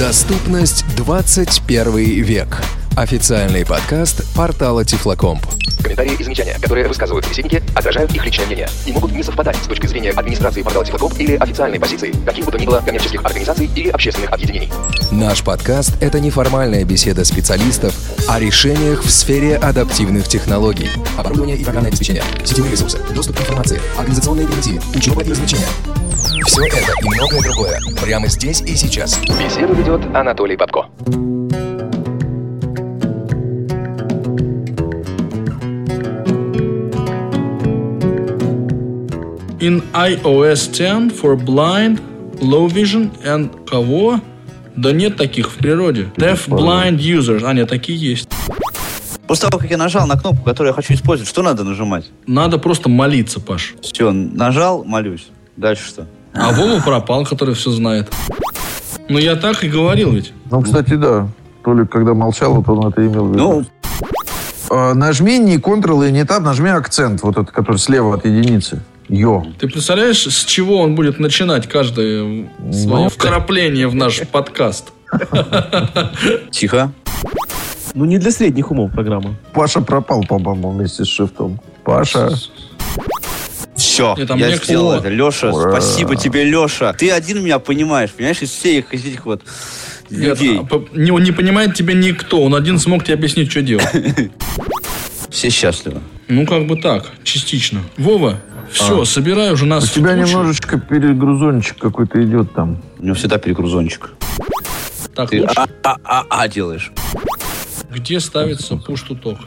Доступность 21 век. Официальный подкаст портала Тифлокомп. Комментарии и замечания, которые высказывают собеседники, отражают их личное мнение и могут не совпадать с точки зрения администрации портала Тифлокомп или официальной позиции каких бы то ни было коммерческих организаций или общественных объединений. Наш подкаст – это неформальная беседа специалистов о решениях в сфере адаптивных технологий. Оборудование и программное обеспечение, сетевые ресурсы, доступ к информации, организационные гарантии, учеба и развлечения. Все это и многое другое прямо здесь и сейчас. Беседу ведет Анатолий Бабко. In iOS 10 for blind, low vision and кого? Да нет таких в природе. Deaf blind users. А, нет, такие есть. После того, как я нажал на кнопку, которую я хочу использовать, что надо нажимать? Надо просто молиться, Паш. Все, нажал, молюсь. Дальше что? А Вова пропал, который все знает. Ну, я так и говорил ведь. Ну, кстати, да. Толик, когда молчал, вот он это имел в виду. Ну, А, нажми не Ctrl и не Tab, нажми акцент, вот этот, который слева от единицы. Йо. Ты представляешь, с чего он будет начинать каждое свое Ну, вкрапление в наш подкаст? тихо. Ну, не для средних умов программа. Паша пропал, по-моему, вместе с шифтом. Паша. Все, Нет, я мне сделал это. Леша, Ура. спасибо тебе, Леша. Ты один меня понимаешь, понимаешь, из всех этих вот Нет, людей. а, по- не, он не понимает тебя никто. Он один смог тебе объяснить, что делать. Все счастливы. Ну, как бы так, частично. Вова, все, собирай уже нас У тебя кучу. немножечко перегрузончик какой-то идет там. У него всегда перегрузончик. Так, Ты лучше. а-а-а делаешь. Где ставится пуш-туток?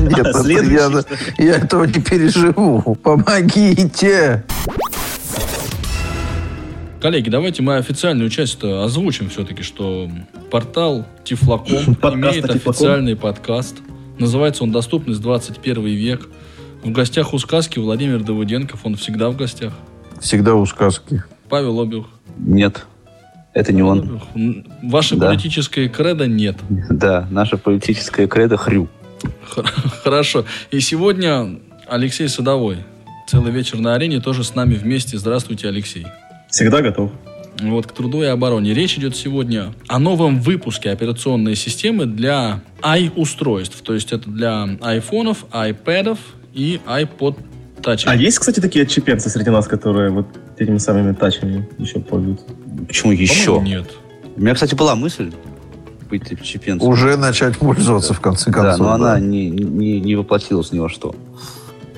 Нет, это я, я этого не переживу. Помогите. Коллеги, давайте мы официальную часть озвучим все-таки, что портал Подкаста имеет официальный подкаст. Называется он «Доступность 21 век». В гостях у сказки Владимир Давыденков, он всегда в гостях. Всегда у сказки. Павел Обюх. Нет, это не он. Ваше Да. политическое кредо нет. Да, наша политическая кредо хрю. Хорошо. И сегодня Алексей Садовой. Целый вечер на арене тоже с нами вместе. Здравствуйте, Алексей. Всегда готов. Вот к труду и обороне. Речь идет сегодня о новом выпуске операционной системы для i-устройств. То есть это для айфонов, айпэдов и iPod Touch. А есть, кстати, такие отчепенцы среди нас, которые вот этими самыми тачами еще пользуются? Почему По-моему, еще? Нет. У меня, кстати, была мысль быть чепенцем. Уже начать пользоваться в конце Да, концов. но да. она не, не, не воплотилась ни во что.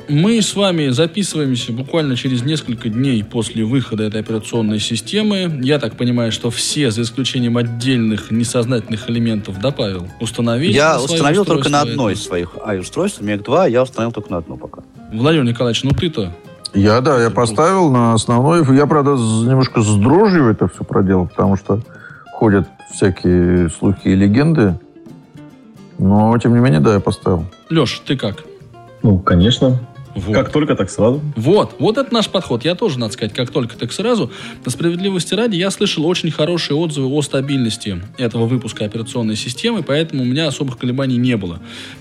Мы с вами записываемся буквально через несколько дней после выхода этой операционной системы. Я так понимаю, что все, за исключением отдельных несознательных элементов, да, Павел, установили Я установил только на одно из своих i-устройств, Мег 2, я установил только на одно пока. Владимир Николаевич, ну ты-то Я, да, я поставил на основной. Я, правда, немножко с дрожью это все проделал, потому что ходят всякие слухи и легенды. Но, тем не менее, да, я поставил. Леш, ты как? Ну, конечно. Вот. Как только, так сразу. Вот, вот это наш подход. Я тоже, надо сказать, как только, так сразу. На справедливости ради, я слышал очень хорошие отзывы о стабильности этого выпуска операционной системы, поэтому у меня особых колебаний не было.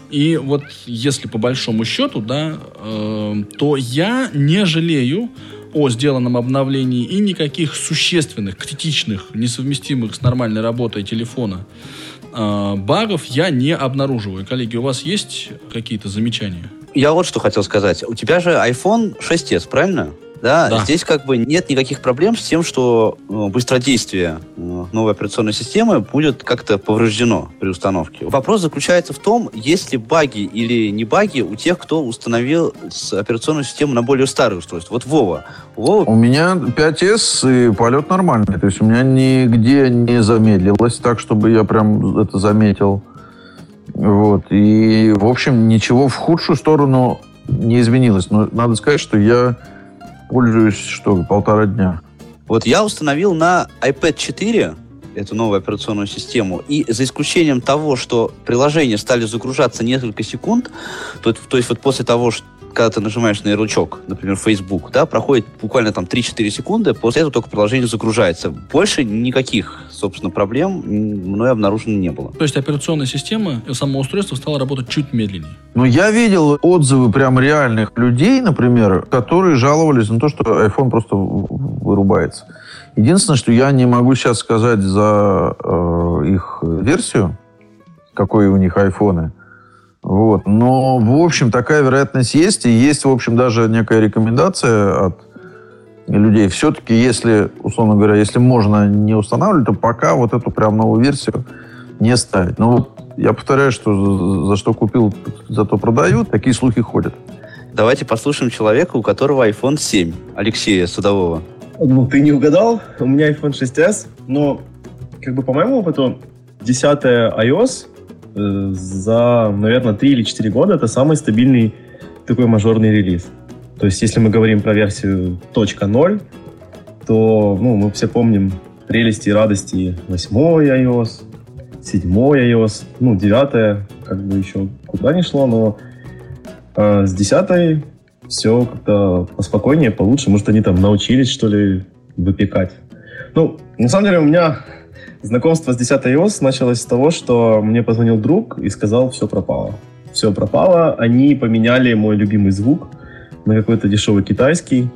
И вот если по большому счету, да, э, то я не жалею о сделанном обновлении и никаких существенных, критичных, несовместимых с нормальной работой телефона э, багов я не обнаруживаю. Коллеги, у вас есть какие-то замечания? Я вот что хотел сказать. У тебя же iPhone 6s, правильно? Да, Да. здесь как бы нет никаких проблем с тем, что э, быстродействие э, новой операционной системы будет как-то повреждено при установке. Вопрос заключается в том, есть ли баги или не баги у тех, кто установил операционную систему на более старое устройство. Вот Вова. У Вовы У меня 5S и полет нормальный. То есть у меня нигде не замедлилось так, чтобы я прям это заметил. Вот. И, в общем, ничего в худшую сторону не изменилось. Но надо сказать, что я пользуюсь, что, полтора дня. Вот я установил на iPad 4 эту новую операционную систему, и за исключением того, что приложения стали загружаться несколько секунд, то, то есть вот после того, что когда ты нажимаешь на ярлычок, например, Facebook, да, проходит буквально там 3-4 секунды, после этого только приложение загружается. Больше никаких, собственно, проблем мной обнаружено не было. То есть операционная система и само устройство стало работать чуть медленнее. Но я видел отзывы прям реальных людей, например, которые жаловались на то, что iPhone просто вырубается. Единственное, что я не могу сейчас сказать за э, их версию, какой у них айфоны. Вот. Но, в общем, такая вероятность есть. И есть, в общем, даже некая рекомендация от людей. Все-таки, если, условно говоря, если можно не устанавливать, то пока вот эту прям новую версию не ставить. Но вот я повторяю, что за, что купил, зато продают. Такие слухи ходят. Давайте послушаем человека, у которого iPhone 7. Алексея Судового. Ну, ты не угадал. У меня iPhone 6s, но, как бы, по моему опыту, 10 iOS за, наверное, 3 или 4 года это самый стабильный такой мажорный релиз. То есть, если мы говорим про версию .0, то ну, мы все помним прелести и радости 8 iOS, 7 iOS, ну, 9 как бы еще куда не шло, но э, с 10 все как-то поспокойнее, получше. Может, они там научились, что ли, выпекать. Ну, на самом деле, у меня знакомство с 10 iOS началось с того, что мне позвонил друг и сказал, все пропало. Все пропало. Они поменяли мой любимый звук на какой-то дешевый китайский.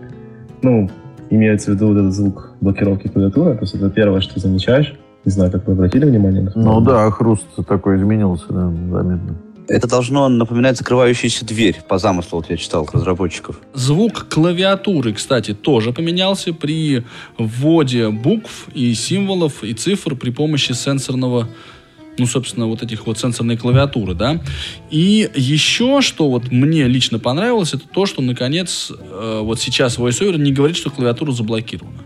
Ну, имеется в виду вот этот звук блокировки клавиатуры. То есть это первое, что замечаешь. Не знаю, как вы обратили внимание. Ну да, хруст такой изменился, да, заметно. Это должно напоминать закрывающуюся дверь, по замыслу, вот я читал, разработчиков. Звук клавиатуры, кстати, тоже поменялся при вводе букв и символов и цифр при помощи сенсорного ну, собственно, вот этих вот сенсорной клавиатуры, да. И еще, что вот мне лично понравилось, это то, что, наконец, э, вот сейчас VoiceOver не говорит, что клавиатура заблокирована.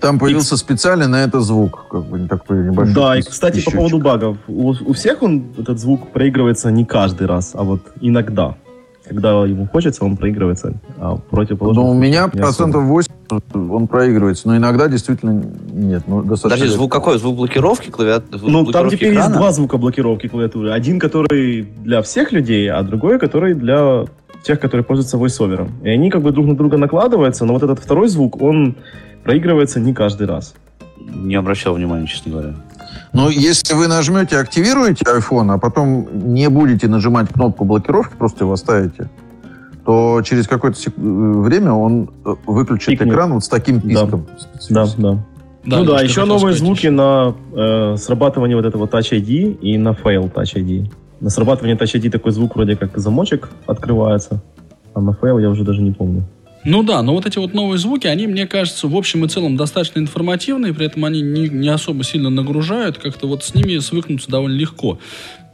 Там появился и... специально на это звук, как бы такой небольшой. Да, и, кстати, по поводу багов. У, у всех он, этот звук проигрывается не каждый раз, а вот иногда. Когда ему хочется, он проигрывается. А противоположно... Но у меня процентов 8 он проигрывается, но иногда действительно нет. Ну, достаточно Подожди, звук какой? Звук блокировки клавиатуры? Ну, там теперь экрана? есть два звука блокировки клавиатуры. Один, который для всех людей, а другой, который для тех, которые пользуются voiceover. И они как бы друг на друга накладываются, но вот этот второй звук, он проигрывается не каждый раз. Не обращал внимания, честно говоря. Но если вы нажмете, активируете iPhone, а потом не будете нажимать кнопку блокировки, просто его оставите, то через какое-то сек... Э, время он э, выключит Пикнет. экран вот с таким писком. Да, да. да. Да, ну да, еще новые звуки еще. на э, срабатывание вот этого Touch ID и на fail Touch ID. На срабатывание Touch ID такой звук вроде как замочек открывается, а на fail я уже даже не помню. Ну да, но вот эти вот новые звуки, они, мне кажется, в общем и целом достаточно информативные, при этом они не, не особо сильно нагружают, как-то вот с ними свыкнуться довольно легко.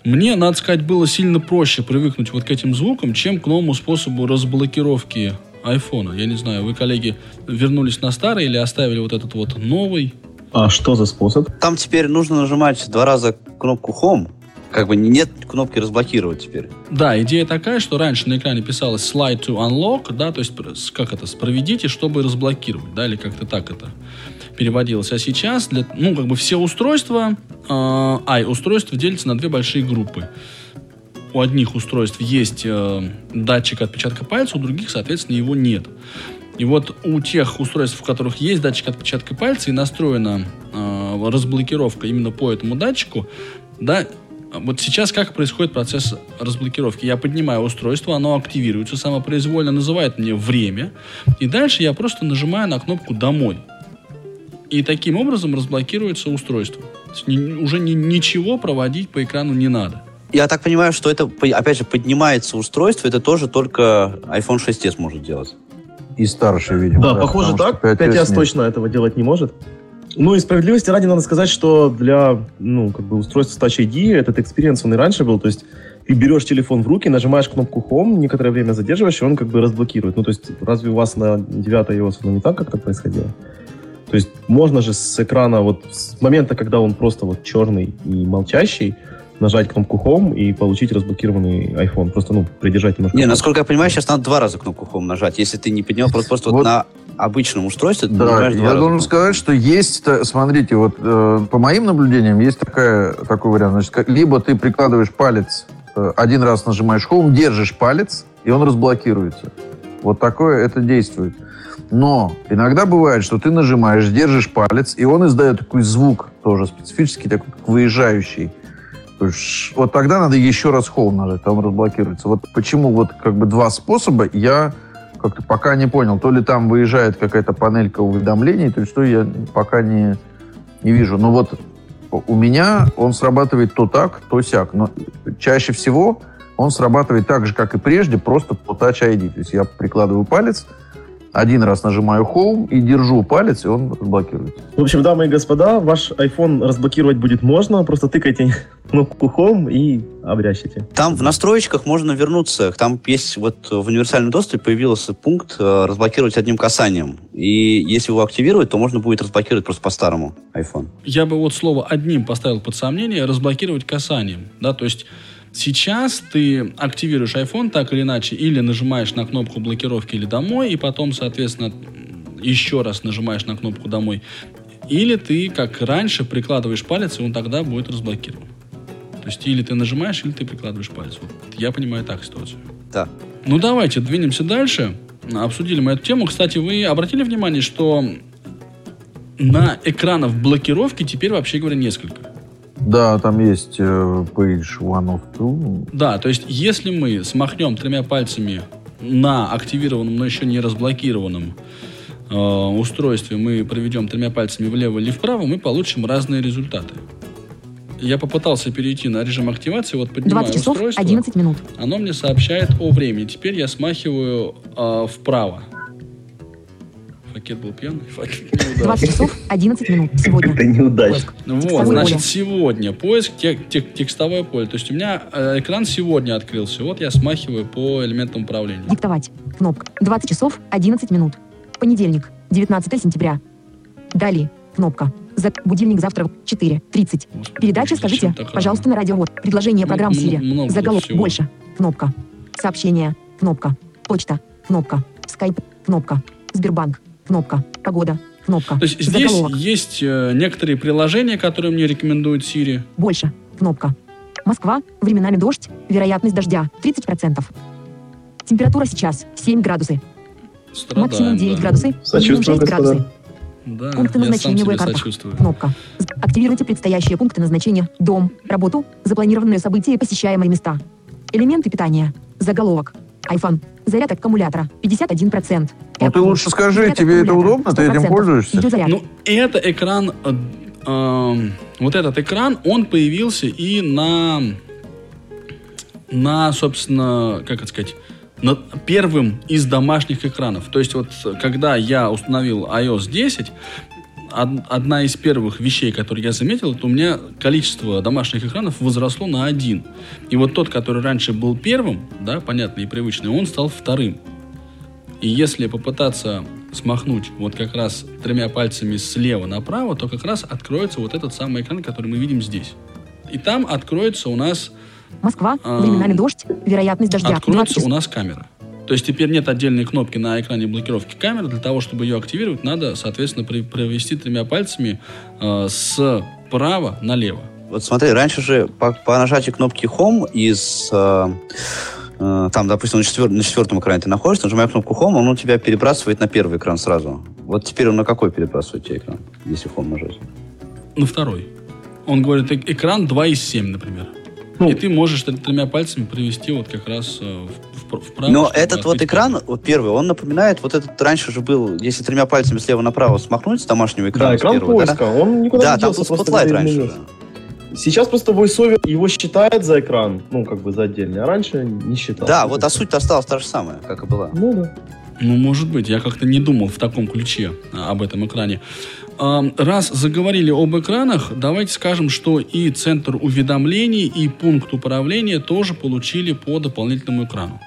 Мне, надо сказать, было сильно проще привыкнуть вот к этим звукам, чем к новому способу разблокировки айфона. Я не знаю, вы, коллеги, вернулись на старый или оставили вот этот вот новый? А что за способ? Там теперь нужно нажимать два раза кнопку Home, как бы нет кнопки разблокировать теперь. Да, идея такая, что раньше на экране писалось slide to unlock, да, то есть как это, проведите, чтобы разблокировать, да, или как-то так это переводилось. А сейчас, для, ну, как бы все устройства, э, ай, устройства делятся на две большие группы. У одних устройств есть э, датчик отпечатка пальца, у других, соответственно, его нет. И вот у тех устройств, в которых есть датчик отпечатка пальца и настроена э, разблокировка именно по этому датчику, да, вот сейчас как происходит процесс разблокировки? Я поднимаю устройство, оно активируется самопроизвольно, называет мне время, и дальше я просто нажимаю на кнопку «Домой». И таким образом разблокируется устройство. Уже ни, ничего проводить по экрану не надо. Я так понимаю, что это, опять же, поднимается устройство, это тоже только iPhone 6s может делать. И старше, видимо. Да, да похоже так. 5s точно этого делать не может. Ну и справедливости ради надо сказать, что для ну, как бы устройства Touch ID этот experience, он и раньше был, то есть ты берешь телефон в руки, нажимаешь кнопку Home, некоторое время задерживаешь, и он как бы разблокирует. Ну, то есть разве у вас на 9 iOS оно не так как-то происходило? То есть можно же с экрана, вот с момента, когда он просто вот черный и молчащий, нажать кнопку Home и получить разблокированный iPhone. Просто, ну, придержать немножко. Не, насколько я понимаю, сейчас надо два раза кнопку Home нажать. Если ты не поднял, просто, просто вот, вот на обычном устройстве да, я раза. должен сказать, что есть, смотрите, вот э, по моим наблюдениям есть такая, такой вариант. Значит, либо ты прикладываешь палец, э, один раз нажимаешь Home, держишь палец, и он разблокируется. Вот такое это действует. Но иногда бывает, что ты нажимаешь, держишь палец, и он издает такой звук, тоже специфический, такой как выезжающий. То есть, вот тогда надо еще раз холм нажать, там разблокируется. Вот почему вот как бы два способа, я как-то пока не понял. То ли там выезжает какая-то панелька уведомлений, то есть что я пока не, не вижу. Но вот у меня он срабатывает то так, то сяк. Но чаще всего он срабатывает так же, как и прежде, просто по Touch ID. То есть я прикладываю палец, один раз нажимаю Home и держу палец, и он разблокируется. В общем, дамы и господа, ваш iPhone разблокировать будет можно. Просто тыкайте кнопку Home и обрящите. Там в настроечках можно вернуться. Там есть вот в универсальном доступе появился пункт э, разблокировать одним касанием. И если его активировать, то можно будет разблокировать просто по-старому iPhone. Я бы вот слово «одним» поставил под сомнение, разблокировать касанием. Да, то есть Сейчас ты активируешь iPhone так или иначе, или нажимаешь на кнопку блокировки или домой, и потом, соответственно, еще раз нажимаешь на кнопку домой. Или ты, как раньше, прикладываешь палец, и он тогда будет разблокирован. То есть или ты нажимаешь, или ты прикладываешь палец. Вот я понимаю так ситуацию. Да. Ну давайте двинемся дальше. Обсудили мы эту тему. Кстати, вы обратили внимание, что на экранах блокировки теперь, вообще говоря, несколько. Да, там есть э, page one of two. Да, то есть если мы смахнем тремя пальцами на активированном, но еще не разблокированном э, устройстве, мы проведем тремя пальцами влево или вправо, мы получим разные результаты. Я попытался перейти на режим активации, вот поднимаю 20 часов устройство. 11 минут. Оно мне сообщает о времени. Теперь я смахиваю э, вправо. Факет был пьяный, факет не удался. 20 часов 11 минут. Сегодня. Это неудачно. Ну Вот, Текстовое значит, поле. сегодня поиск, тек- тек- текстовое поле. То есть у меня э, экран сегодня открылся. Вот я смахиваю по элементам управления. Диктовать. Кнопка. 20 часов 11 минут. Понедельник. 19 сентября. Далее. Кнопка. За... Будильник завтра в 4.30. Господи, Передача «Скажите, рано? пожалуйста, на радио». Предложение программ Сири. Заголовок. Больше. Кнопка. Сообщение. Кнопка. Почта. Кнопка. Скайп. Кнопка. Сбербанк. Кнопка. Погода. Кнопка. То есть здесь Заголовок. есть э, некоторые приложения, которые мне рекомендует Siri. Больше. Кнопка. Москва. Временами дождь. Вероятность дождя. 30%. Температура сейчас 7 градусы. Страдаем, Максимум 9 да. градусы. минимум Сочувствую, 6 градусов. господа. Да, Пункты назначения в картах. сочувствую. Кнопка. Активируйте предстоящие пункты назначения. Дом, работу, запланированные события и посещаемые места. Элементы питания. Заголовок. iPhone. Заряд аккумулятора. 51%. Ну ты лучше скажи, Заряд тебе это удобно? Ты этим 100%. пользуешься? Ну, это экран, э, эм, вот этот экран, он появился и на, на, собственно, как это сказать, на первым из домашних экранов. То есть вот, э, когда я установил iOS 10, од- одна из первых вещей, которые я заметил, это у меня количество домашних экранов возросло на один. И вот тот, который раньше был первым, да, понятный и привычный, он стал вторым. И если попытаться смахнуть вот как раз тремя пальцами слева направо, то как раз откроется вот этот самый экран, который мы видим здесь. И там откроется у нас, Москва. А, Временами дождь. Вероятность дождя. 20 откроется у нас камера. То есть теперь нет отдельной кнопки на экране блокировки камеры. Для того, чтобы ее активировать, надо, соответственно, при- провести тремя пальцами э, справа налево. Вот смотри, раньше же по, по нажатию кнопки Home из... э, э, там, допустим, на, четвер- на четвертом экране ты находишься, нажимая кнопку Home, он у тебя перебрасывает на первый экран сразу. Вот теперь он на какой перебрасывает тебе экран, если Home нажать? На второй. Он говорит, «Э- экран 2 из 7, например. Ну. И ты можешь тр- тремя пальцами провести вот как раз э, в- в- вправо. Но этот вот экран, камеру. вот первый, он напоминает, вот этот раньше же был, если тремя пальцами слева направо смахнуть с домашнего экрана, Да, экран первого, да? поиска, он никуда Да, не там делся, был просто Spotlight где-то раньше. да. Сейчас просто VoiceOver его считает за экран, ну, как бы за отдельный, а раньше не считал. Да, вот а суть осталась та же самая, как и была. Ну да. Ну, может быть, я как-то не думал в таком ключе а, об этом экране. Раз заговорили об экранах, давайте скажем, что и центр уведомлений, и пункт управления тоже получили по дополнительному экрану.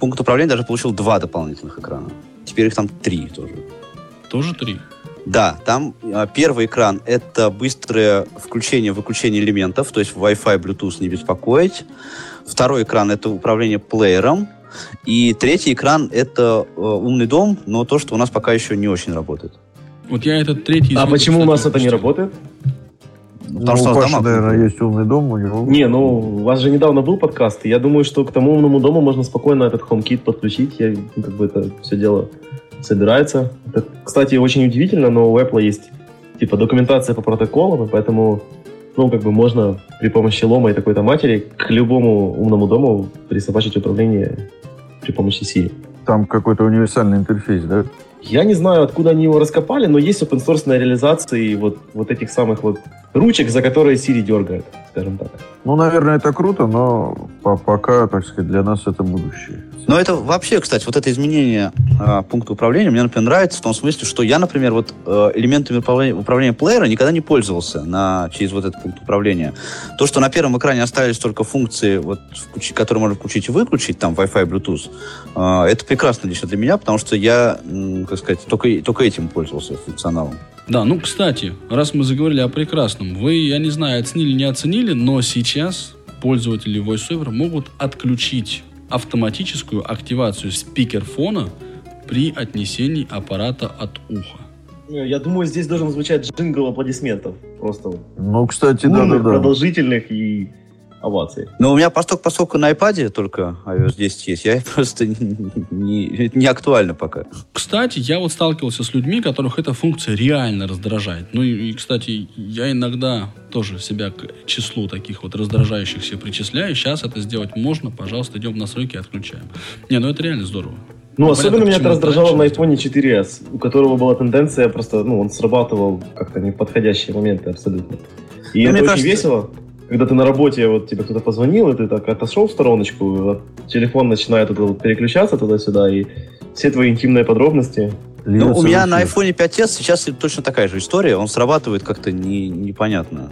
Пункт управления даже получил два дополнительных экрана. Теперь их там три тоже. Тоже три. Да, там а, первый экран — это быстрое включение-выключение элементов, то есть Wi-Fi, Bluetooth не беспокоить. Второй экран — это управление плеером. И третий экран — это э, умный дом, но то, что у нас пока еще не очень работает. Вот я этот третий... А почему у нас это не работает? Потому ну, что у Паши, дома наверное, есть умный дом, у него... Не, ну, у вас же недавно был подкаст, и я думаю, что к тому умному дому можно спокойно этот HomeKit подключить. Я, ну, как бы это все дело собирается. Это, кстати, очень удивительно, но у Apple есть типа документация по протоколам, и поэтому ну, как бы можно при помощи лома и такой-то матери к любому умному дому присобачить управление при помощи Siri. Там какой-то универсальный интерфейс, да? Я не знаю, откуда они его раскопали, но есть open source реализации вот, вот этих самых вот ручек, за которые Siri дергает, скажем так. Ну, наверное, это круто, но по- пока, так сказать, для нас это будущее. Но это вообще, кстати, вот это изменение а, пункта управления мне, например, нравится в том смысле, что я, например, вот э, элементами управления, управления плеера никогда не пользовался на, через вот этот пункт управления. То, что на первом экране остались только функции, вот, которые можно включить и выключить, там, Wi-Fi, Bluetooth, э, это прекрасно лично для меня, потому что я, как сказать, только, только этим пользовался функционалом. Да, ну, кстати, раз мы заговорили о прекрасном, вы, я не знаю, оценили, не оценили, но сейчас пользователи VoiceOver могут отключить автоматическую активацию спикерфона при отнесении аппарата от уха. Я думаю, здесь должен звучать джингл аплодисментов. Просто Ну, кстати, бурных, да-да-да. продолжительных и оваций. Но у меня, поскольку, поскольку на iPad только iOS 10 есть, я просто не, это не актуально пока. Кстати, я вот сталкивался с людьми, которых эта функция реально раздражает. Ну и, и, кстати, я иногда тоже себя к числу таких вот раздражающихся причисляю. Сейчас это сделать можно. Пожалуйста, идем в настройки и отключаем. Не, ну это реально здорово. Ну, Ну, особенно понятно, меня это раздражало на iPhone 4s, у которого была тенденция просто, ну, он срабатывал как-то не в подходящие моменты абсолютно. И Ну, это мне очень кажется- весело, когда ты на работе, вот тебе кто-то позвонил, и ты так отошел в стороночку, вот телефон начинает вот, вот переключаться туда-сюда, и все твои интимные подробности. Ну, у меня на iPhone 5s сейчас точно такая же история. Он срабатывает как-то не, непонятно.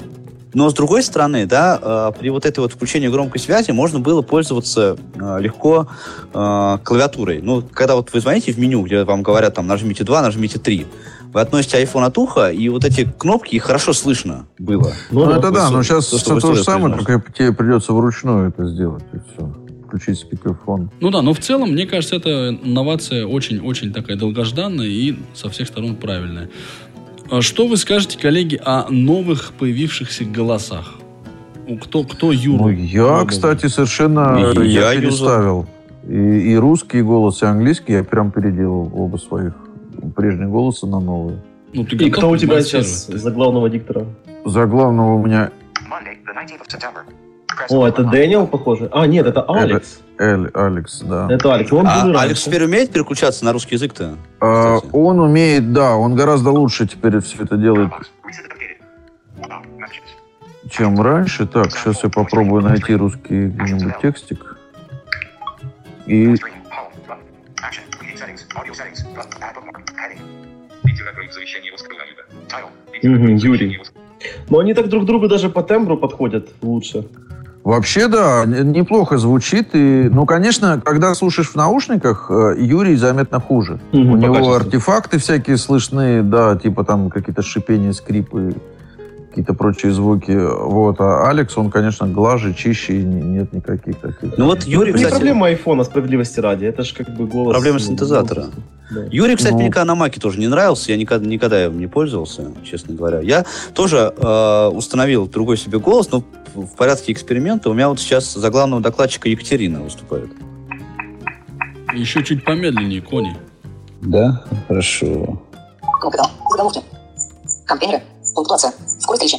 Но с другой стороны, да, э, при вот этой вот включении громкой связи можно было пользоваться э, легко э, клавиатурой. Ну, когда вот вы звоните в меню, где вам говорят, там, нажмите 2, нажмите 3, вы относите iPhone от уха, и вот эти кнопки, их хорошо слышно было. Ну, это да, но сейчас то, все что то, же самое, только тебе придется вручную это сделать, и все. Включить спикерфон. Ну да, но в целом, мне кажется, эта инновация очень-очень такая долгожданная и со всех сторон правильная. А Что вы скажете, коллеги, о новых появившихся голосах? У- Кто, кто Юру? Ну, я, кстати, совершенно И я я переставил. И, и русский голос, и английский я прям переделал оба своих прежних голоса на новые. Ну, ты И кто у тебя сейчас за главного диктора? За главного у меня Monday, the 19th of September. Press О, это. Дэниел, похоже? А, нет, это Алекс. Эль, Алекс, да. Это Алекс. Он А Алекс теперь умеет переключаться на русский язык-то? А, он умеет, да, он гораздо лучше теперь все это делает, чем раньше. Так, сейчас я попробую найти русский текстик. И Audio settings. Add bookmark. Heading. Завещание Оскара. Title. Юрий. Но они так друг другу даже по тембру подходят лучше. Вообще, да, неплохо звучит. И, ну, конечно, когда слушаешь в наушниках, э, Юрий заметно хуже. Мгм, У него качеству. артефакты всякие слышны, да, типа там какие-то шипения, скрипы, какие-то прочие звуки. Вот. А Алекс, он, конечно, глаже, чище, и не- нет никаких таких. Ну вот Юрий, не кстати, проблема айфона, справедливости ради. Это же как бы голос... Проблема ну, синтезатора. голос. Да. Юрий, кстати, Ну. мне никогда на Маке тоже не нравился. Я никогда, никогда им не пользовался, честно говоря. Я тоже э, установил другой себе голос, но в порядке эксперимента у меня вот сейчас за главного докладчика Екатерина выступает. Еще чуть помедленнее, Кони. Да? Хорошо. Кнопка Заголовки. Пунктуация. Скорость речи.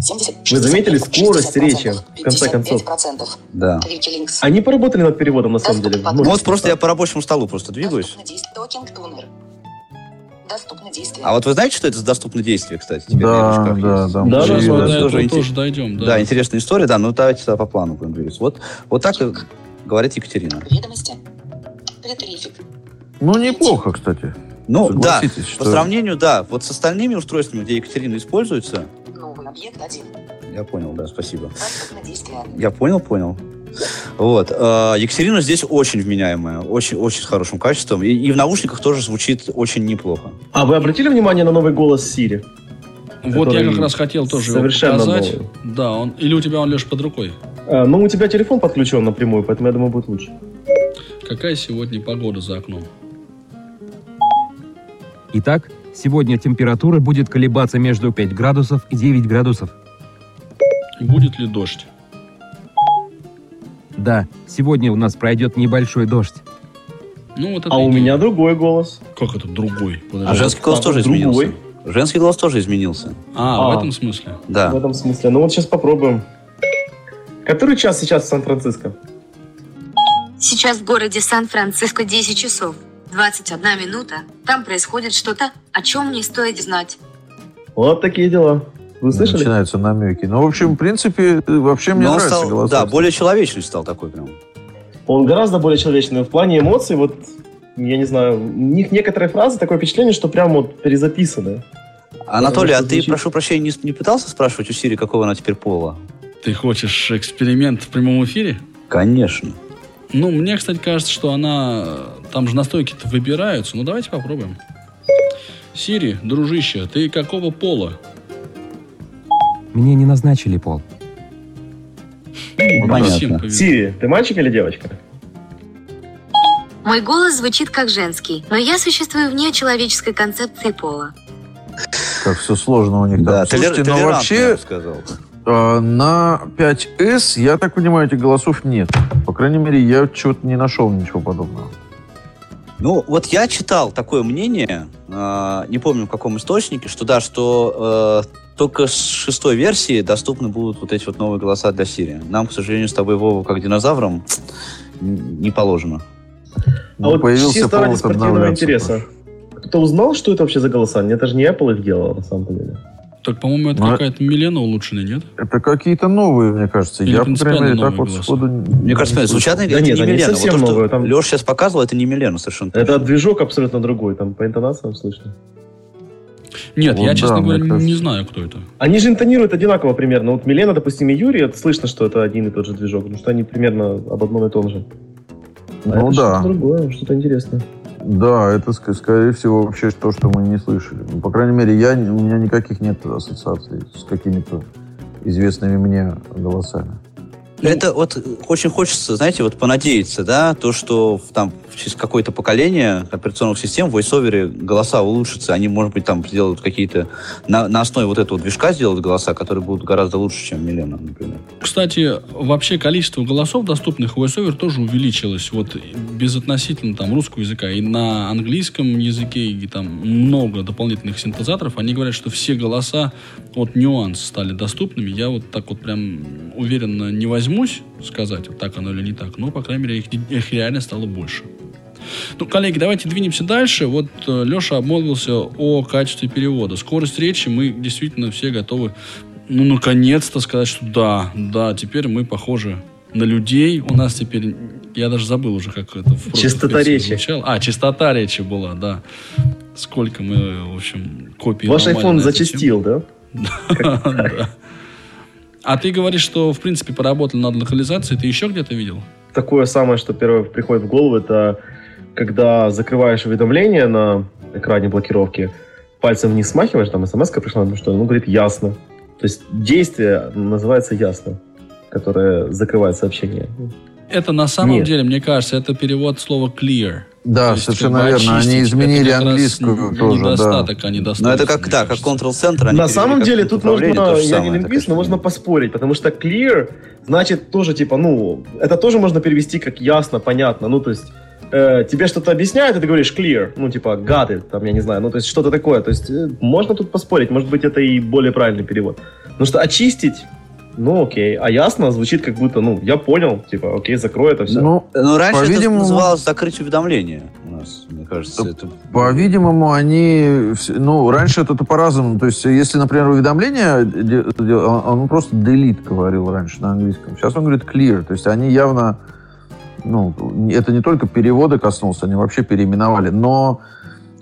70. Вы заметили 60%, скорость речи, в конце 55%. Да. Они поработали над переводом, на самом деле. Ну Может, вот просто я по рабочему столу просто двигаюсь. Доступно действие. Токинг тунер. Доступно действие. А вот вы знаете, что это за доступное действие, кстати? теперь Да, да, да. Да, да, мы да, этого тоже тоже, инте- дойдем. Да. Да, интересная история, да, ну давайте тогда по плану будем двигаться. Вот, вот так и говорит Екатерина. Ведомости. Ретрифик. Ну, неплохо, кстати. Ну, да, Согласитесь, по что- сравнению, да, вот с остальными устройствами, где Екатерина используется, Новый объект 1. я понял, да, спасибо. Я понял, понял. Вот. э, Екатерина здесь очень вменяемая, очень, очень с хорошим качеством. И, и в наушниках тоже звучит очень неплохо. А вы обратили внимание на новый голос Сири? Вот я как раз хотел тоже его показать. новый. Да, он. Или у тебя он лишь под рукой. А, ну, у тебя телефон подключен напрямую, поэтому я думаю, будет лучше. Какая сегодня погода за окном? Итак, сегодня температура будет колебаться между 5 градусов и 9 градусов. Будет ли дождь? Да, сегодня у нас пройдет небольшой дождь. Ну, вот это А у меня другой голос. Как это другой? А Подожди. женский голос а, тоже другой. изменился. Женский голос тоже изменился. А, в А. этом смысле. Да. В этом смысле. Ну вот сейчас попробуем. Который час сейчас в Сан-Франциско? Сейчас в городе Сан-Франциско 10 часов. 21 минута. Там происходит что-то, о чем мне стоит знать. Вот такие дела. Вы слышали? Начинаются намеки. Ну, в общем, в принципе, вообще мне Но нравится стал, голосовать. да, более человечный стал такой прям. Он гораздо более человечный. В плане эмоций, вот, я не знаю, у них некоторые фразы, такое впечатление, что прям вот перезаписаны. Анатолий, а ты, звучит- прошу прощения, не, не пытался спрашивать у Сири, какого она теперь пола? Ты хочешь эксперимент в прямом эфире? Конечно. Ну, мне, кстати, кажется, что она... Там же настойки-то выбираются. Ну, давайте попробуем. Сири, дружище, ты какого пола? Мне не назначили пол. Понятно. Сири, ты мальчик или девочка? Мой голос звучит как женский, но я существую вне человеческой концепции пола. Как все сложно у них Да. Слушайте, толер- ну вообще бы сказал. Э, на 5S, я так понимаю, этих голосов нет. По крайней мере, я что-то не нашел ничего подобного. Ну, вот я читал такое мнение, э, не помню в каком источнике, что да, что э, только с шестой версии доступны будут вот эти вот новые голоса для Сирии. Нам, к сожалению, с тобой, Вова, как динозаврам, н- не положено. Ну, а вот появился чисто ради повод спортивного обновляться интереса. Кто узнал, что это вообще за голоса? Это же не Apple их делал, на самом деле. Так, по-моему, это Ну, какая-то Милена улучшенная, нет? Это какие-то новые, мне кажется. Или я, по крайней мере, принципиально так вот сходу... Мне кажется, звучат они Да это нет, не Милена. совсем вот то, новые, там- Леша сейчас показывал, это не Милена совершенно. Это точно. движок абсолютно другой, там по интонациям слышно. Нет, Вот я, да, честно говоря, кажется. не знаю, кто это. Они же интонируют одинаково примерно. Вот Милена, допустим, и Юрий, это слышно, что это один и тот же движок, потому что они примерно об одном и том же. А Ну это да. Что-то другое, что-то интересное. Да, это, ск- скорее всего, вообще то, что мы не слышали. Ну, по крайней мере, я, у меня никаких нет ассоциаций с какими-то известными мне голосами. Это вот очень хочется, знаете, вот понадеяться, да, то, что там через какое-то поколение операционных систем в VoiceOver голоса улучшатся, они, может быть, там сделают какие-то, на, на основе вот этого движка сделают голоса, которые будут гораздо лучше, чем Милена, например. Кстати, вообще количество голосов, доступных в VoiceOver, тоже увеличилось. Вот безотносительно там русского языка. И на английском языке, и там много дополнительных синтезаторов. Они говорят, что все голоса от нюанс стали доступными. Я вот так вот прям уверенно не возьмусь сказать, вот так оно или не так. Но, по крайней мере, их, их реально стало больше. Ну, коллеги, давайте двинемся дальше. Вот э, Леша обмолвился о качестве перевода. Скорость речи мы действительно все готовы, ну, наконец-то сказать, что да, да, теперь мы похожи на людей. У нас теперь, я даже забыл уже, как это в версиях речи. звучало. А, частота речи была, да. Сколько мы, в общем, копий Ваш iPhone зачастил, да? Да. А ты говоришь, что, в принципе, поработал над локализацией. Ты еще где-то видел? Такое самое, что первое приходит в голову, это когда закрываешь уведомление на экране блокировки, пальцем вниз смахиваешь, там смс пришла, ну что, ну, говорит, ясно. То есть действие называется ясно, которое закрывает сообщение. Это на самом Нет. деле, мне кажется, это перевод слова clear. Да, То есть, совершенно как бы верно. Они изменили английскую тоже, да. Недостаток, а не Но достаток. это как, да, как Control-центр. они На самом деле тут можно, я не лингвист, но можно поспорить, потому что clear значит тоже типа, ну, это тоже можно перевести как ясно, понятно, ну, то есть э, тебе что-то объясняют, и ты говоришь clear, ну, типа, got it, там, я не знаю, ну, то есть что-то такое, то есть э, можно тут поспорить, может быть, это и более правильный перевод. Потому что очистить, ну, окей, а ясно звучит как будто, ну, я понял, типа, окей, закрой это все. Ну, Ну, раньше это называлось закрыть уведомление у нас, мне кажется. Это... По-видимому, они... Ну, раньше это по-разному. То есть, если, например, уведомление, он просто delete говорил раньше на английском. Сейчас он говорит clear. То есть, они явно... Ну, это не только переводы коснулся, они вообще переименовали. Но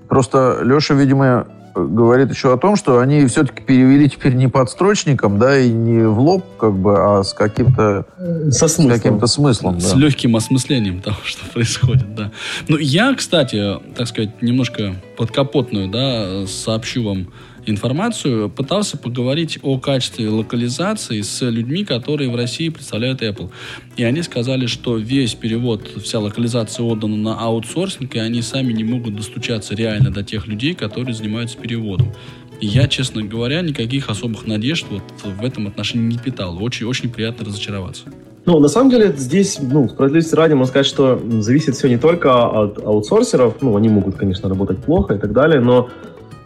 просто Леша, видимо, говорит еще о том, что они все-таки перевели теперь не подстрочником, да, и не в лоб, как бы, а с каким-то Со с смыслом. каким-то смыслом. С да. легким осмыслением того, что происходит, да. Ну, я, кстати, так сказать, немножко подкапотную, да, сообщу вам информацию, пытался поговорить о качестве локализации с людьми, которые в России представляют Apple. И они сказали, что весь перевод, вся локализация отдана на аутсорсинг, и они сами не могут достучаться реально до тех людей, которые занимаются переводом. И я, честно говоря, никаких особых надежд вот в этом отношении не питал. Очень, очень приятно разочароваться. Ну, на самом деле, здесь, ну, справедливости ради, можно сказать, что зависит все не только от аутсорсеров, ну, они могут, конечно, работать плохо и так далее, но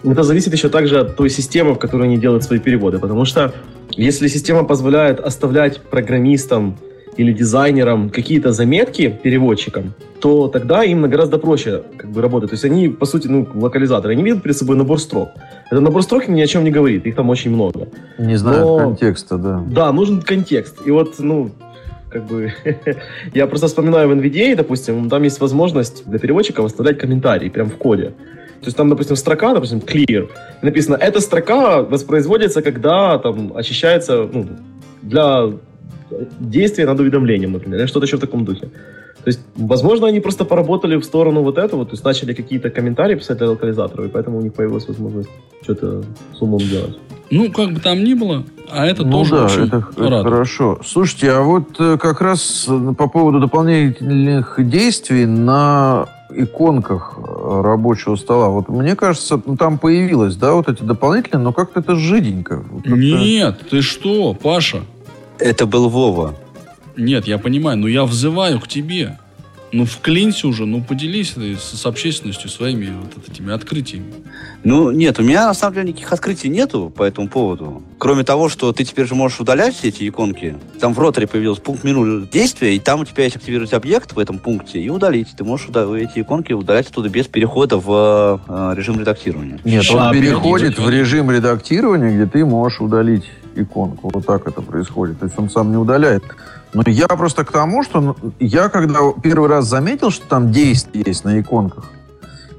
это зависит еще также от той системы, в которой они делают свои переводы, потому что если система позволяет оставлять программистам или дизайнерам какие-то заметки переводчикам, то тогда им гораздо проще как бы работать. То есть они, по сути, ну, локализаторы, они видят перед собой набор строк. Это набор строк ни о чем не говорит, их там очень много. Не знаю Но- контекста, да. Да, нужен контекст. И вот, ну, как бы, я просто вспоминаю в NVDA, допустим, там есть возможность для переводчика выставлять комментарии прям в коде. То есть там, допустим, строка, допустим, clear, и написано, эта строка воспроизводится, когда там очищается, ну, для действия над уведомлением, например, или что-то еще в таком духе. То есть, возможно, они просто поработали в сторону вот этого, то есть начали какие-то комментарии писать для локализаторов, и поэтому у них появилась возможность что-то с умом делать. Ну, как бы там ни было, а это ну тоже да, очень это, это радует. хорошо. Слушайте, а вот э, как раз э, по поводу дополнительных действий на иконках э, рабочего стола. Вот мне кажется, ну, там появилось, да, вот эти дополнительные, но как-то это жиденько. Как-то- Нет, ты что, Паша? Это был Вова. Нет, я понимаю, но я взываю к тебе. Ну, вклинься уже, ну, поделись с, с общественностью своими вот этими открытиями. Ну, нет, у меня на самом деле никаких открытий нету по этому поводу. Кроме того, что ты теперь же можешь удалять все эти иконки. Там в роторе появился пункт меню действия, и там у тебя есть активировать объект в этом пункте и удалить. Ты можешь уда- эти иконки удалять оттуда без перехода в э, режим редактирования. Нет, Ща, он погоди, переходит в режим редактирования, где ты можешь удалить иконку. Вот так это происходит. То есть он сам не удаляет. Но я просто к тому, что ну, я когда первый раз заметил, что там действие есть на иконках,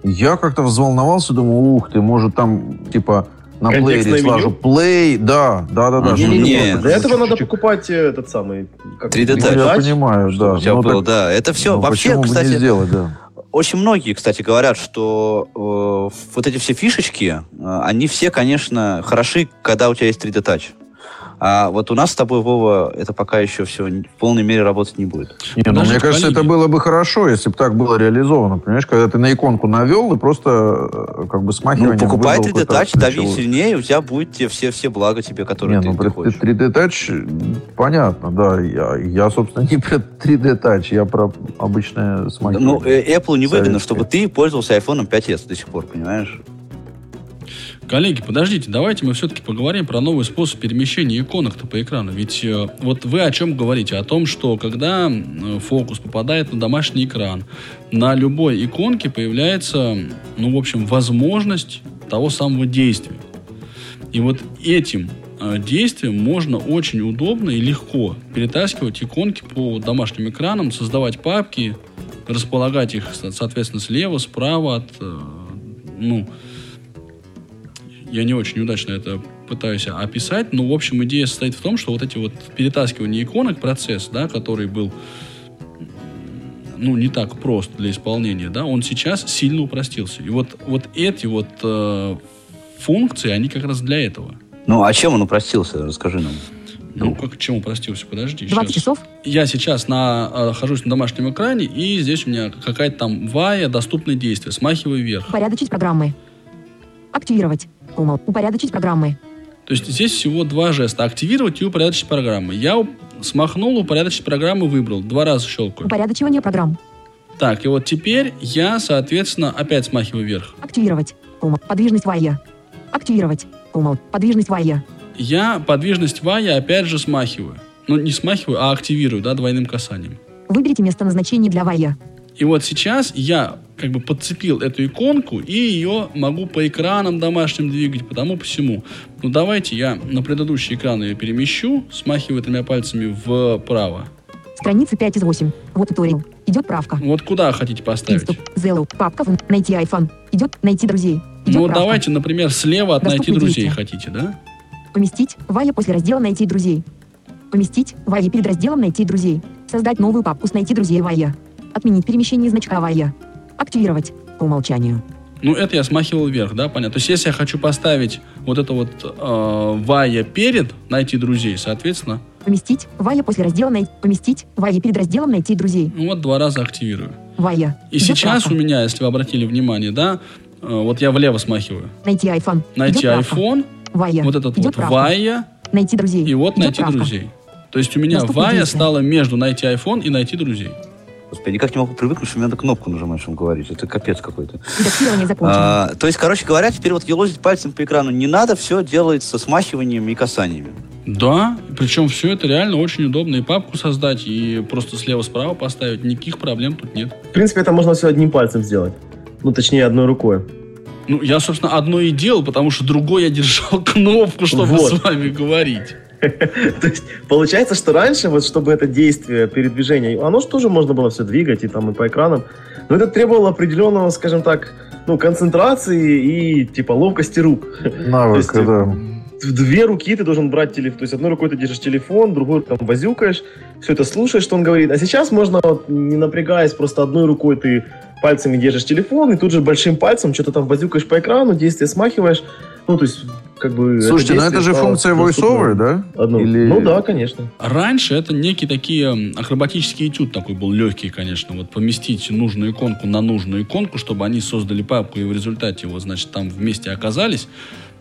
я как-то взволновался, думаю, ух ты, может там типа на Контекстное плеере слажу меню? play, да, да, да, да. Не-не-не, просто Для этого надо покупать э, этот самый... Как 3D Ну, Touch. я понимаю, да. У тебя Ну, было, так, да. Это все. ну, Вообще, не кстати, сделать, да. Очень многие, кстати, говорят, что э, вот эти все фишечки, э, они все, конечно, хороши, когда у тебя есть 3D Touch. А вот у нас с тобой, Вова, это пока еще все в полной мере работать не будет. Не, ну, мне кажется, коллеги. это было бы хорошо, если бы так было реализовано. Понимаешь, когда ты на иконку навел и просто э, как бы Ну, смахиванием покупай выбрал 3D какой-то Touch, дави ключевой. сильнее, у тебя будет те все, все блага тебе, которые Не, ты, ну, ты хочешь. 3D Touch, м, понятно, да. Я, я, собственно, не про 3D Touch, я про обычное смахивание. Ну, э, Apple не выгодно, чтобы ты пользовался iPhone 5s до сих пор, понимаешь? Коллеги, подождите, давайте мы все-таки поговорим про новый способ перемещения иконок-то по экрану. Ведь э, вот вы о чем говорите? О том, что когда фокус попадает на домашний экран, на любой иконке появляется, ну, в общем, возможность того самого действия. И вот этим э, действием можно очень удобно и легко перетаскивать иконки по домашним экранам, создавать папки, располагать их, со- соответственно, слева, справа от, э, ну, я не очень удачно это пытаюсь описать, но, в общем, идея состоит в том, что вот эти вот перетаскивание иконок, процесс, да, который был ну, не так прост для исполнения, да, он сейчас сильно упростился. И вот, вот эти вот э, функции, они как раз для этого. Ну, а чем он упростился? Расскажи нам. Ну, как чем упростился? Подожди. 20 щас. часов. Я сейчас на, э, нахожусь на домашнем экране, и здесь у меня какая-то там вая, доступное действие. Смахиваю вверх. Упорядочить программы. Активировать. Умол. Упорядочить программы. То есть здесь всего два жеста. Активировать и упорядочить программы. Я смахнул, упорядочить программы выбрал. Два раза щелкаю. Упорядочивание программ. Так, и вот теперь я, соответственно, опять смахиваю вверх. Активировать. Умол. Подвижность вая. Активировать. Умол. Подвижность вая. Я подвижность вая опять же смахиваю. Ну, не смахиваю, а активирую, да, двойным касанием. Выберите место назначения для вая. И вот сейчас я как бы подцепил эту иконку и ее могу по экранам домашним двигать, потому по всему. Ну давайте я на предыдущий экран ее перемещу, смахиваю тремя пальцами вправо. Страница 5 из 8. Вот туториал. Идет правка. Вот куда хотите поставить? Инступ. Zello. Папка. Найти iPhone. Идет найти друзей. Идет Ну вот правка. давайте, например, слева от найти друзей действия. хотите, да? Поместить. Вая после раздела найти друзей. Поместить. Вая перед разделом найти друзей. Создать новую папку с найти друзей Вая. Отменить перемещение значка Вая. Активировать. По умолчанию. Ну, это я смахивал вверх, да, понятно. То есть, если я хочу поставить вот это вот э, вая перед найти друзей, соответственно, Поместить. Вая после раздела найти. Поместить. Вая перед разделом найти друзей. ну вот два раза активирую. Вая. И Идет сейчас правка. у меня, если вы обратили внимание, да, э, вот я влево смахиваю. Найти iPhone. Найти Идет iPhone, Вая. вот этот Идет вот правка. вая, Найти друзей. и вот Идет найти правка. друзей. То есть у меня Доступны вая действия. стала между найти iPhone и найти друзей. Господи, я никак не могу привыкнуть, что мне надо кнопку нажимать, чтобы говорить. Это капец какой-то. А, то есть, короче говоря, теперь вот елозить пальцем по экрану не надо, все делается смахиванием и касаниями. Да, причем все это реально очень удобно. И папку создать, и просто слева-справа поставить. Никаких проблем тут нет. В принципе, это можно все одним пальцем сделать. Ну, точнее, одной рукой. Ну, я, собственно, одно и делал, потому что другой я держал кнопку, чтобы Вот. с вами говорить. То есть, получается, что раньше, вот чтобы это действие передвижения, оно же тоже можно было все двигать и там и по экранам, но это требовало определенного, скажем так, ну, концентрации и, типа, ловкости рук. Навык, есть, да. В две руки ты должен брать телефон. То есть одной рукой ты держишь телефон, другой там возюкаешь, все это слушаешь, что он говорит. А сейчас можно, вот, не напрягаясь, просто одной рукой ты пальцами держишь телефон, и тут же большим пальцем что-то там возюкаешь по экрану, действие смахиваешь. Ну, то есть, как бы... Слушайте, ну действие это же функция voiceover, да? Одно. Или- Ну да, конечно. Раньше это некий такие акробатический этюд такой был легкий, конечно. Вот поместить нужную иконку на нужную иконку, чтобы они создали папку, и в результате вот, значит, там вместе оказались.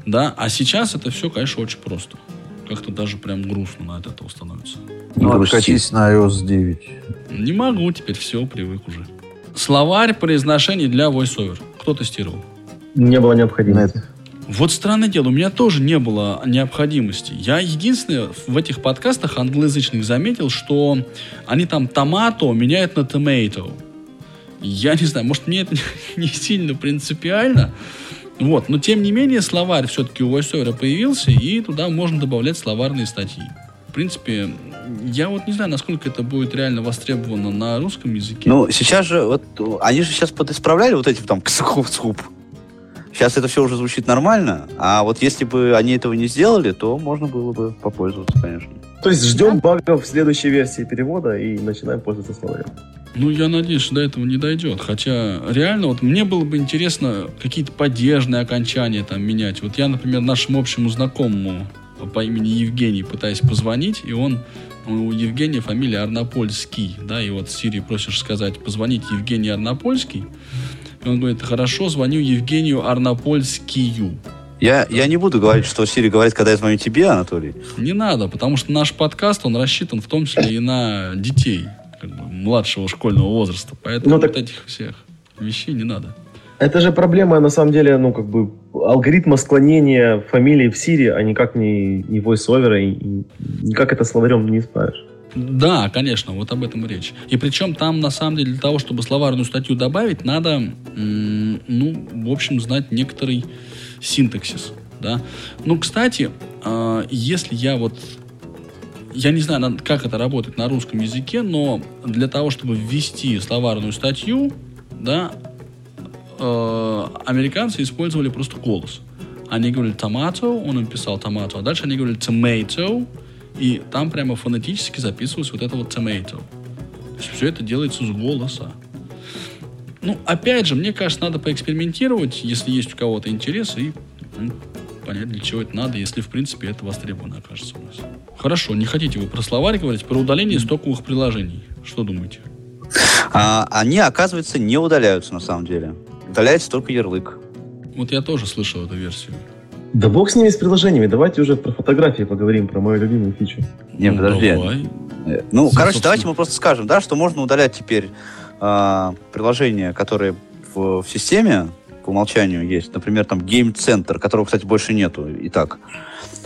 Да, а сейчас это все, конечно, очень просто. Как-то даже прям грустно на от этого становится. Ну, откатись на iOS 9. Не могу, теперь все, привык уже. Словарь произношений для voiceover. Кто тестировал? Не было необходимости. Нет. Вот странное дело, у меня тоже не было необходимости. Я единственное в этих подкастах англоязычных заметил, что они там томато меняют на tomato. Я не знаю, может мне это не сильно принципиально. Вот, но тем не менее словарь все-таки у VoiceOver появился, и туда можно добавлять словарные статьи. В принципе, я вот не знаю, насколько это будет реально востребовано на русском языке. Ну, сейчас же, вот, они же сейчас подисправляли вот эти там ксхуп-схуп. Сейчас это все уже звучит нормально, а вот если бы они этого не сделали, то можно было бы попользоваться, конечно. То есть ждем багов в следующей версии перевода и начинаем пользоваться словарем. Ну, я надеюсь, что до этого не дойдет. Хотя, реально, вот мне было бы интересно какие-то поддержные окончания там менять. Вот я, например, нашему общему знакомому по имени Евгений пытаюсь позвонить, и он у Евгения фамилия Арнопольский, да, и вот Сири просишь сказать, позвонить Евгений Арнопольский, и он говорит, хорошо, звоню Евгению Арнопольскию. Я, я не буду говорить, что Сири говорит, когда я звоню тебе, Анатолий. Не надо, потому что наш подкаст, он рассчитан в том числе и на детей как бы, младшего школьного возраста. Поэтому Ну, так- вот этих всех вещей не надо. Это же проблема, на самом деле, ну, как бы, алгоритма склонения фамилии в Сири, а никак не, не voice-over, и, и никак это словарем не исправишь. Да, конечно, вот об этом и речь. И причем там, на самом деле, для того, чтобы словарную статью добавить, надо, ну, в общем, знать некоторый синтаксис, да. Ну, кстати, а, если я вот я не знаю, на- как это работает на русском языке, но для того, чтобы ввести словарную статью, да, э, американцы использовали просто голос. Они говорили tomato, он им писал tomato, а дальше они говорили tomato, и там прямо фонетически записывалось вот это вот tomato. То есть все это делается с голоса. Ну, опять же, мне кажется, надо поэкспериментировать, если есть у кого-то интерес, и ну, понять, для чего это надо, если, в принципе, это востребовано окажется у нас. Хорошо, не хотите вы про словарь говорить, про удаление стоковых приложений. Что думаете? А, они, оказывается, не удаляются на самом деле. Удаляется только ярлык. Вот я тоже слышал эту версию. Да бог с ними, с приложениями. Давайте уже про фотографии поговорим, про мою любимую фичу. Не, Ну, подожди. давай. Э, Ну, Собственно. короче, давайте мы просто скажем, да, что можно удалять теперь а, приложения, которые в, в системе по умолчанию есть. Например, там Center, которого, кстати, больше нету. И так.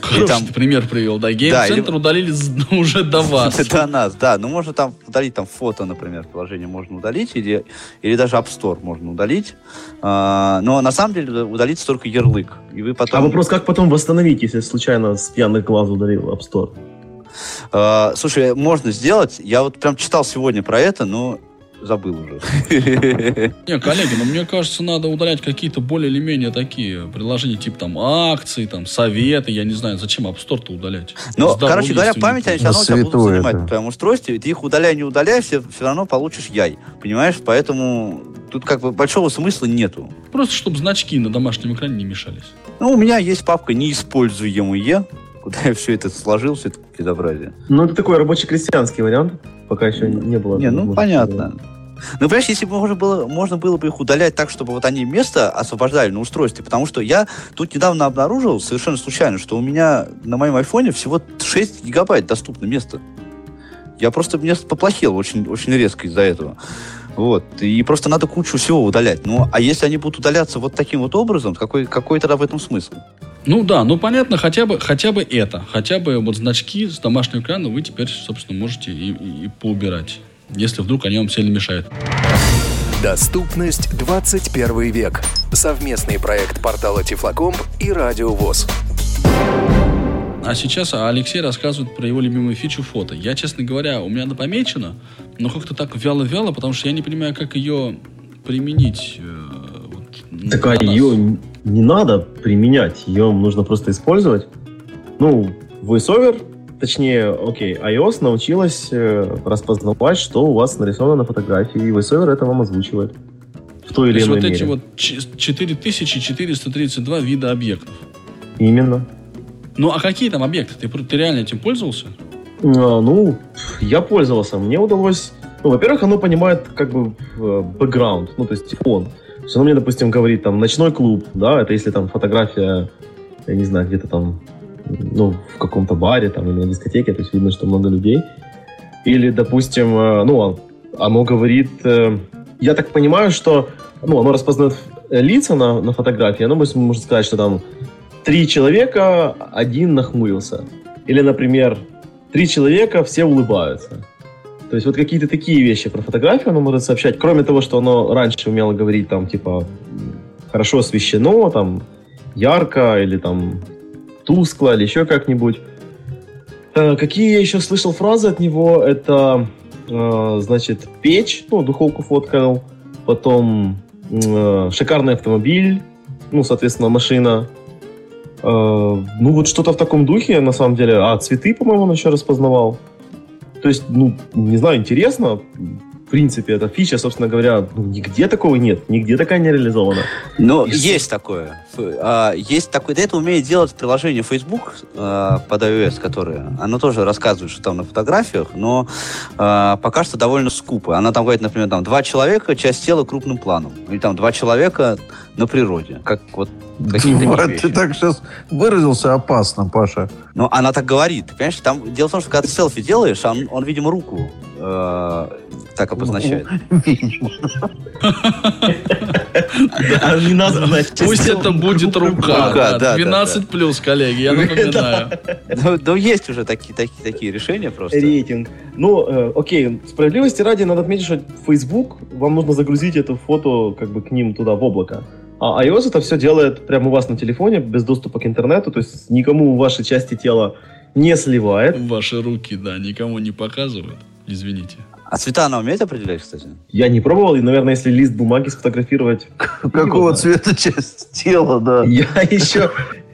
Хороший там- пример привел, да. Да, Гейм-центр или- удалили уже до вас. До нас, да. Ну, можно там удалить там фото, например, приложение можно удалить, или, или даже App Store можно удалить. А, но на самом деле удалится только ярлык. И вы потом... А вопрос, как потом восстановить, если случайно с пьяных глаз удалил App Store? А, слушай, можно сделать. Я вот прям читал сегодня про это, но забыл уже. Не, коллеги, но мне кажется, надо удалять какие-то более или менее такие приложения, типа там акции, там советы, я не знаю, зачем App Store-то удалять. Ну, короче говоря, память, они все равно тебя будут занимать на твоем устройстве. Ты их удаляй, не удаляй, все, все равно получишь яй. Понимаешь? Поэтому тут как бы большого смысла нету. Просто чтобы значки на домашнем экране не мешались. Ну, у меня есть папка «Неиспользуемые», куда я все это сложил, все это безобразие. Ну, это такой рабочий-крестьянский вариант. Пока еще не было. Не, ну понятно. Ну, понимаешь, если бы можно было, можно было бы их удалять так, чтобы вот они место освобождали на устройстве, потому что я тут недавно обнаружил совершенно случайно, что у меня на моем айфоне всего 6 гигабайт доступно места. Я просто мне поплохел очень, очень резко из-за этого. Вот. И просто надо кучу всего удалять. Ну, а если они будут удаляться вот таким вот образом, какой, какой тогда в этом смысл? Ну да, ну понятно, хотя бы, хотя бы это. Хотя бы вот значки с домашнего экрана вы теперь, собственно, можете и, и- и поубирать. Если вдруг они вам сильно мешают. Доступность 21 век. Совместный проект портала Тифлокомп и Радио ВОЗ. А сейчас Алексей рассказывает про его любимую фичу фото. Я, честно говоря, у меня она помечена, но как-то так вяло-вяло, потому что я не понимаю, как ее применить. э, вот, Так на а ее не надо применять, ее нужно просто использовать. Ну, VoiceOver, точнее, окей, iOS научилась э, распознавать, что у вас нарисовано на фотографии, и VoiceOver это вам озвучивает в той То или есть иной вот мере. эти вот ч- 4432 вида объектов. Именно. Ну, а какие там объекты? Ты, ты реально этим пользовался? А, ну, я пользовался. Мне удалось... Ну, во-первых, оно понимает как бы э, бэкграунд, ну, то есть фон. То есть оно мне, допустим, говорит там ночной клуб, да, это если там фотография, я не знаю, где-то там, ну, в каком-то баре там или на дискотеке, то есть видно, что много людей. Или, допустим, э, ну, а- оно говорит... э, Я так понимаю, что ну, оно распознает лица на, на фотографии, оно может может сказать, что там три человека, один нахмурился. Или, например, три человека, все улыбаются. То есть вот какие-то такие вещи про фотографию оно может сообщать. Кроме того, что оно раньше умело говорить там, типа, хорошо освещено, там, ярко или там тускло или еще как-нибудь. Э, Какие я еще слышал фразы от него? Это, э, значит, печь, ну, духовку фоткал, потом э, шикарный автомобиль, ну, соответственно, машина. Э, Ну, вот что-то в таком духе, на самом деле. А, цветы, по-моему, он еще распознавал. То есть, ну, не знаю, интересно. В принципе, эта фича, собственно говоря, ну, нигде такого нет, нигде такая не реализована. Но И есть такое. Ф- а, есть такое. Да это умеет делать приложение Facebook а, под iOS, которое. Оно тоже рассказывает, что там на фотографиях, но а, пока что довольно скупо. Она там говорит, например, там два человека, часть тела крупным планом. Или там два человека на природе. Как вот Вот. Ты так сейчас выразился опасно, Паша. Но она так говорит. Понимаешь, там дело в том, что когда ты селфи делаешь, он, он, видимо, руку э, так обозначает. Не названа Пусть это будет рука. Рука, да, да, да, 12 плюс, коллеги, я напоминаю. Ну, ну, есть уже такие, такие, такие решения просто. рейтинг. Ну, э, окей, справедливости ради надо отметить, что Facebook, вам нужно загрузить это фото как бы к ним туда, в облако. А iOS это все делает прямо у вас на телефоне, без доступа к интернету, то есть никому ваши части тела не сливает. Ваши руки, да, никому не показывают. Извините. А цвета она умеет определять, кстати? Я не пробовал, и, наверное, если лист бумаги сфотографировать... Какого цвета часть тела, да. Я еще...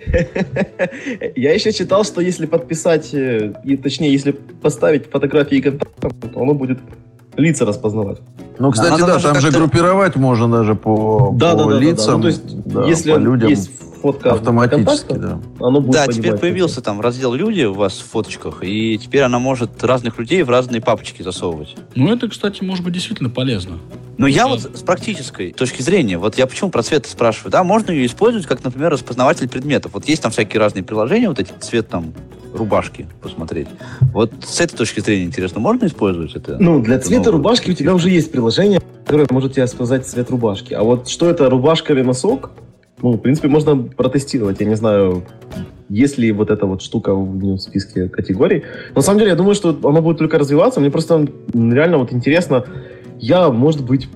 Я еще читал, что если подписать, э, и точнее, если поставить фотографии и контактам, то оно будет лица распознавать. Ну, кстати, Надо да, там же как-то- группировать можно даже по, Да, по да, да, да, да. лицам. Ну, то есть, да, если по людям есть фотка автоматически, да. оно будет Да, понимать, теперь появился там раздел «Люди» у вас в фоточках, и теперь она может разных людей в разные папочки засовывать. Ну, это, кстати, может быть действительно полезно. Но я вот с практической точки зрения, вот я почему про цвет спрашиваю, да, можно ее использовать как, например, распознаватель предметов. Вот есть там всякие разные приложения, вот эти цвет там рубашки посмотреть. Вот с этой точки зрения интересно, можно использовать это? Ну, для Это цвета новую рубашки у тебя уже есть приложение, которое может тебе сказать цвет рубашки. А вот что это, рубашка или носок, ну, в принципе, можно протестировать. Я не знаю, есть ли вот эта вот штука в, списке категорий. На самом деле, я думаю, что оно будет только развиваться. Мне просто реально вот интересно. Я, может быть,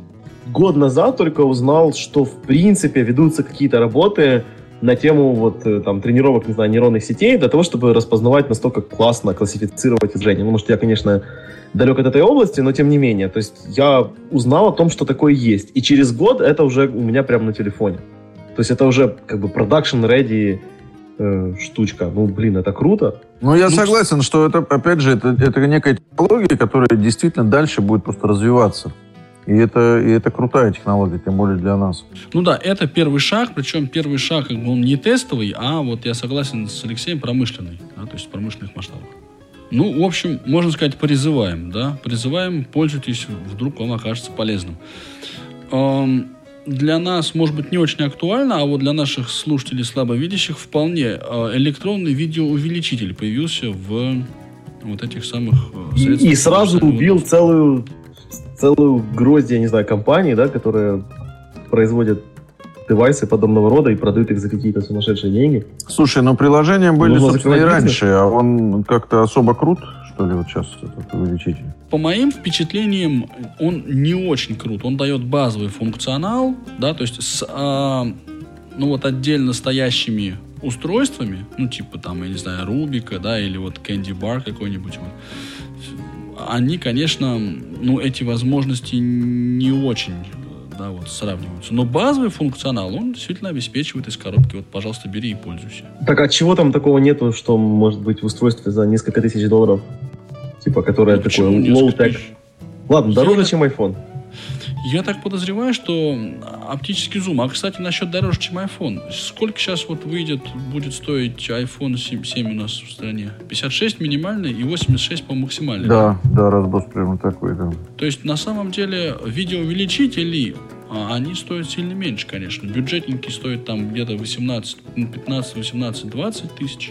год назад только узнал, что, в принципе, ведутся какие-то работы на тему вот э, там тренировок, не знаю, нейронных сетей для того, чтобы распознавать настолько классно, классифицировать изображение. Ну, может, я, конечно, далек от этой области, но тем не менее. То есть я узнал о том, что такое есть. И через год это уже у меня прямо на телефоне. То есть это уже как бы ready э, штучка. Ну, блин, это круто. Ну, я Ну, согласен, что это, опять же, это, это некая технология, которая действительно дальше будет просто развиваться. И это, и это крутая технология, тем более для нас. Ну да, это первый шаг, причем первый шаг, как бы он не тестовый, а вот я согласен с Алексеем, промышленный, да, то есть в промышленных масштабах. Ну, в общем, можно сказать, призываем, да, призываем, пользуйтесь, вдруг вам окажется полезным. Эм, Для нас, может быть, не очень актуально, а вот для наших слушателей слабовидящих вполне э, электронный видеоувеличитель появился в вот этих самых э, И, средствах и сразу убил целую, целую гроздь, я не знаю, компаний, да, которые производят девайсы подобного рода и продают их за какие-то сумасшедшие деньги. Слушай, ну приложения были, Нужно собственно, и раньше, а он как-то особо крут, что ли, вот сейчас этот увеличитель? По моим впечатлениям, он не очень крут. Он дает базовый функционал, да, то есть с, а, ну вот отдельно стоящими устройствами, ну типа там, я не знаю, Рубика, да, или вот Candy Bar какой-нибудь, вот, они, конечно, ну эти возможности не очень да, вот, сравниваются. Но базовый функционал, он действительно обеспечивает из коробки. Вот, пожалуйста, бери и пользуйся. Так а чего там такого нету, что может быть в устройстве за несколько тысяч долларов? Типа, которое Ну, такое low-tech. Ладно, дороже, чем iPhone. Я так подозреваю, что оптический зум. А, кстати, насчет дороже, чем iPhone. Сколько сейчас вот выйдет, будет стоить iPhone 7, 7 у нас в стране? 56 минимальный и 86, по максимальный. Да, да, разброс прямо такой, да. То есть, на самом деле, видеоувеличители, а, они стоят сильно меньше, конечно. Бюджетненький стоит там где-то 18, ну, 15, 18, 20 тысяч.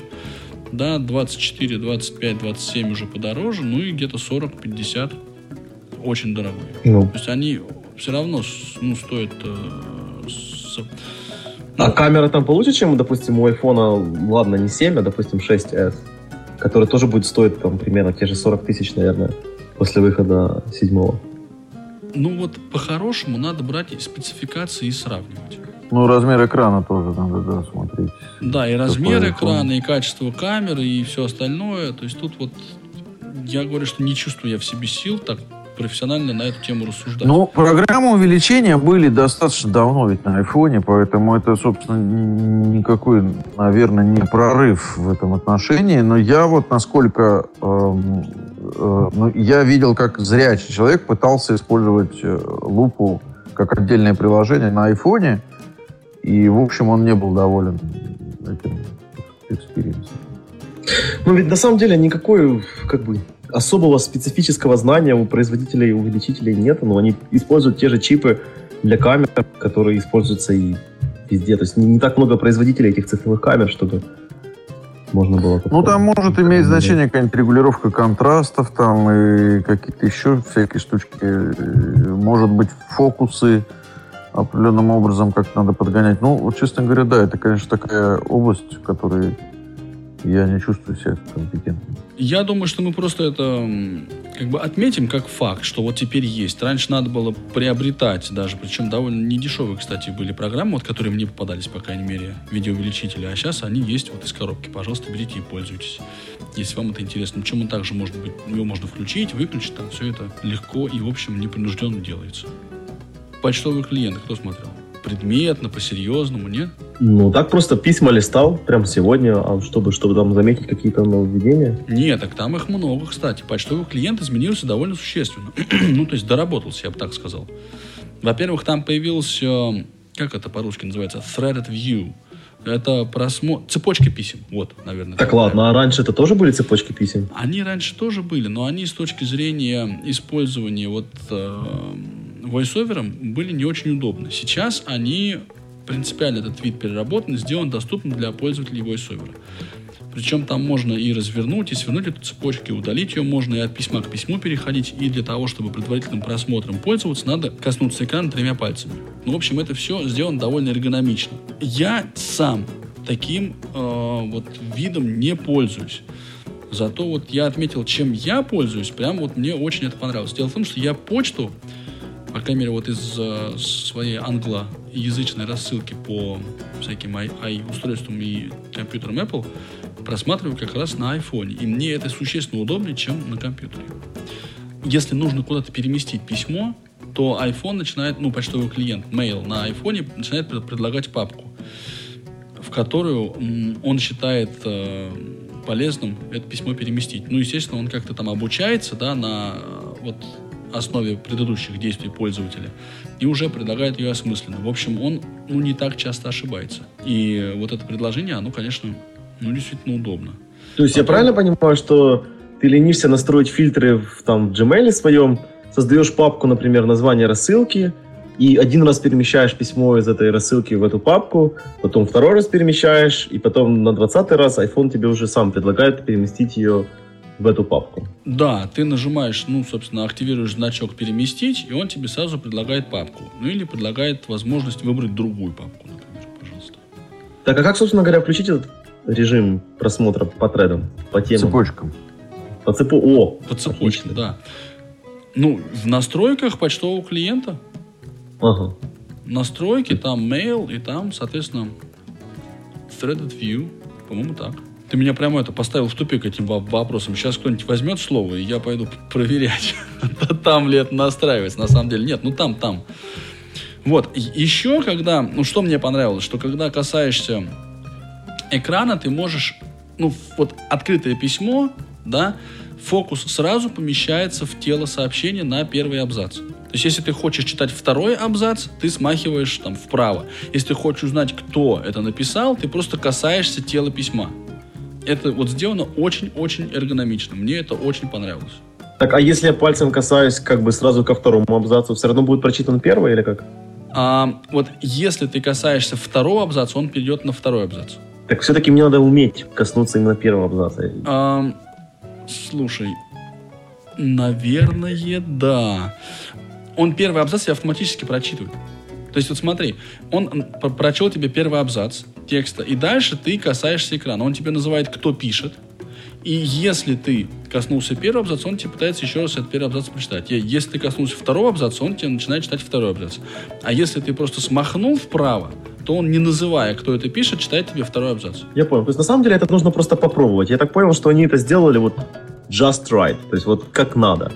Да, 24, 25, 27 уже подороже. Ну и где-то 40, 50 очень дорогой. Ну. То есть они все равно ну, стоят... э, с- А камера там получше, чем, допустим, у iPhone, ладно, не 7, а, допустим, 6s, который тоже будет стоить там примерно те же 40 тысяч, наверное, после выхода седьмого. Ну вот по-хорошему надо брать спецификации и сравнивать. Ну, размер экрана тоже надо, да, смотреть. Да, и размер Какой экрана, и качество камеры, и все остальное. То есть тут вот я говорю, что не чувствую я в себе сил так профессионально на эту тему рассуждать. Ну, программы увеличения были достаточно давно ведь на айфоне, поэтому это, собственно, никакой, наверное, не прорыв в этом отношении. Но я вот насколько... эм, э, ну, я видел, как зрячий человек пытался использовать э, лупу как отдельное приложение на айфоне, и, в общем, он не был доволен этим experience ом. Ну ведь на самом деле никакой, как бы, особого специфического знания у производителей увеличителей нет, но они используют те же чипы для камер, которые используются и везде. То есть не, не так много производителей этих цифровых камер, чтобы можно было... Ну, там может иметь значение какая-нибудь регулировка контрастов, там и какие-то еще всякие штучки. Э, Может быть, фокусы определенным образом как надо подгонять. Ну, вот, честно говоря, да, это, конечно, такая область, в которой я не чувствую себя компетентным. Я думаю, что мы просто это как бы отметим как факт, что вот теперь есть. Раньше надо было приобретать даже, причем довольно недешевые, кстати, были программы, вот, которые мне попадались, по крайней мере, видеоувеличители, а сейчас они есть вот из коробки. Пожалуйста, берите и пользуйтесь, если вам это интересно. Причем он также может быть, его можно включить, выключить, там все это легко и, в общем, непринужденно делается. Почтовый клиент, кто смотрел? Предметно, по-серьезному, нет? Ну, так просто письма листал прямо сегодня, а чтобы, чтобы там заметить какие-то нововведения. Нет, так там их много, кстати. Почтовый клиент изменился довольно существенно. ну, то есть доработался, я бы так сказал. Во-первых, там появился, как это по-русски называется, threaded view. Это просмотр, цепочка писем. Вот, наверное. Так ладно, а раньше это тоже были цепочки писем? Они раньше тоже были, но они с точки зрения использования вот э, voiceover были не очень удобны. Сейчас они принципиально этот вид переработан, и сделан доступным для пользователей voiceover. Причем там можно и развернуть, и свернуть эту цепочку, и удалить ее можно, и от письма к письму переходить, и для того, чтобы предварительным просмотром пользоваться, надо коснуться экрана тремя пальцами. Ну, в общем, это все сделано довольно эргономично. Я сам таким э, вот видом не пользуюсь. Зато вот я отметил, чем я пользуюсь, прям вот мне очень это понравилось. Дело в том, что я почту, по крайней мере, вот из э, своей англоязычной рассылки по всяким i- i- устройствам и компьютерам Apple просматриваю как раз на iPhone. И мне это существенно удобнее, чем на компьютере. Если нужно куда-то переместить письмо, то iPhone начинает, ну, почтовый клиент, mail на iPhone начинает пред- предлагать папку, в которую он считает э, полезным это письмо переместить. Ну, естественно, он как-то там обучается, да, на э, вот основе предыдущих действий пользователя и уже предлагает ее осмысленно. В общем, он ну, не так часто ошибается. И вот это предложение, оно, конечно, ну, действительно удобно. То есть я правильно понимаю, что ты ленишься настроить фильтры в там в Gmail своем, создаешь папку, например, название рассылки, и один раз перемещаешь письмо из этой рассылки в эту папку, потом второй раз перемещаешь, и потом на двадцатый раз iPhone тебе уже сам предлагает переместить ее в эту папку. Да, ты нажимаешь, ну, собственно, активируешь значок «Переместить», и он тебе сразу предлагает папку. Ну, или предлагает возможность выбрать другую папку, например, пожалуйста. Так, а как, собственно говоря, включить этот режим просмотра по тредам, по темам? Цепочкам. По цепу... О! По цепочке, да. Ну, в настройках почтового клиента. Ага. Настройки, там mail, и там, соответственно, threaded view. По-моему, так. Ты меня прямо это поставил в тупик этим во- вопросом. Сейчас кто-нибудь возьмет слово, и я пойду проверять, там ли это настраивается. На самом деле нет, ну там, там. Вот, еще когда, ну что мне понравилось, что когда касаешься экрана, ты можешь, ну вот открытое письмо, да, фокус сразу помещается в тело сообщения на первый абзац. То есть, если ты хочешь читать второй абзац, ты смахиваешь там вправо. Если ты хочешь узнать, кто это написал, ты просто касаешься тела письма. Это вот сделано очень-очень эргономично. Мне это очень понравилось. Так, а если я пальцем касаюсь как бы сразу ко второму абзацу, все равно будет прочитан первый или как? А, вот если ты касаешься второго абзаца, он перейдет на второй абзац. Так все-таки мне надо уметь коснуться именно первого абзаца. Ам, слушай, наверное, да. Он первый абзац тебе автоматически прочитывает. То есть вот смотри, он прочел тебе первый абзац текста, и дальше ты касаешься экрана. Он тебе называет, кто пишет. И если ты коснулся первого абзаца, он тебе пытается еще раз этот первый абзац прочитать. И если ты коснулся второго абзаца, он тебе начинает читать второй абзац. А если ты просто смахнул вправо, то он, не называя, кто это пишет, читает тебе второй абзац. Я понял. То есть на самом деле это нужно просто попробовать. Я так понял, что они это сделали вот just right. То есть вот как надо.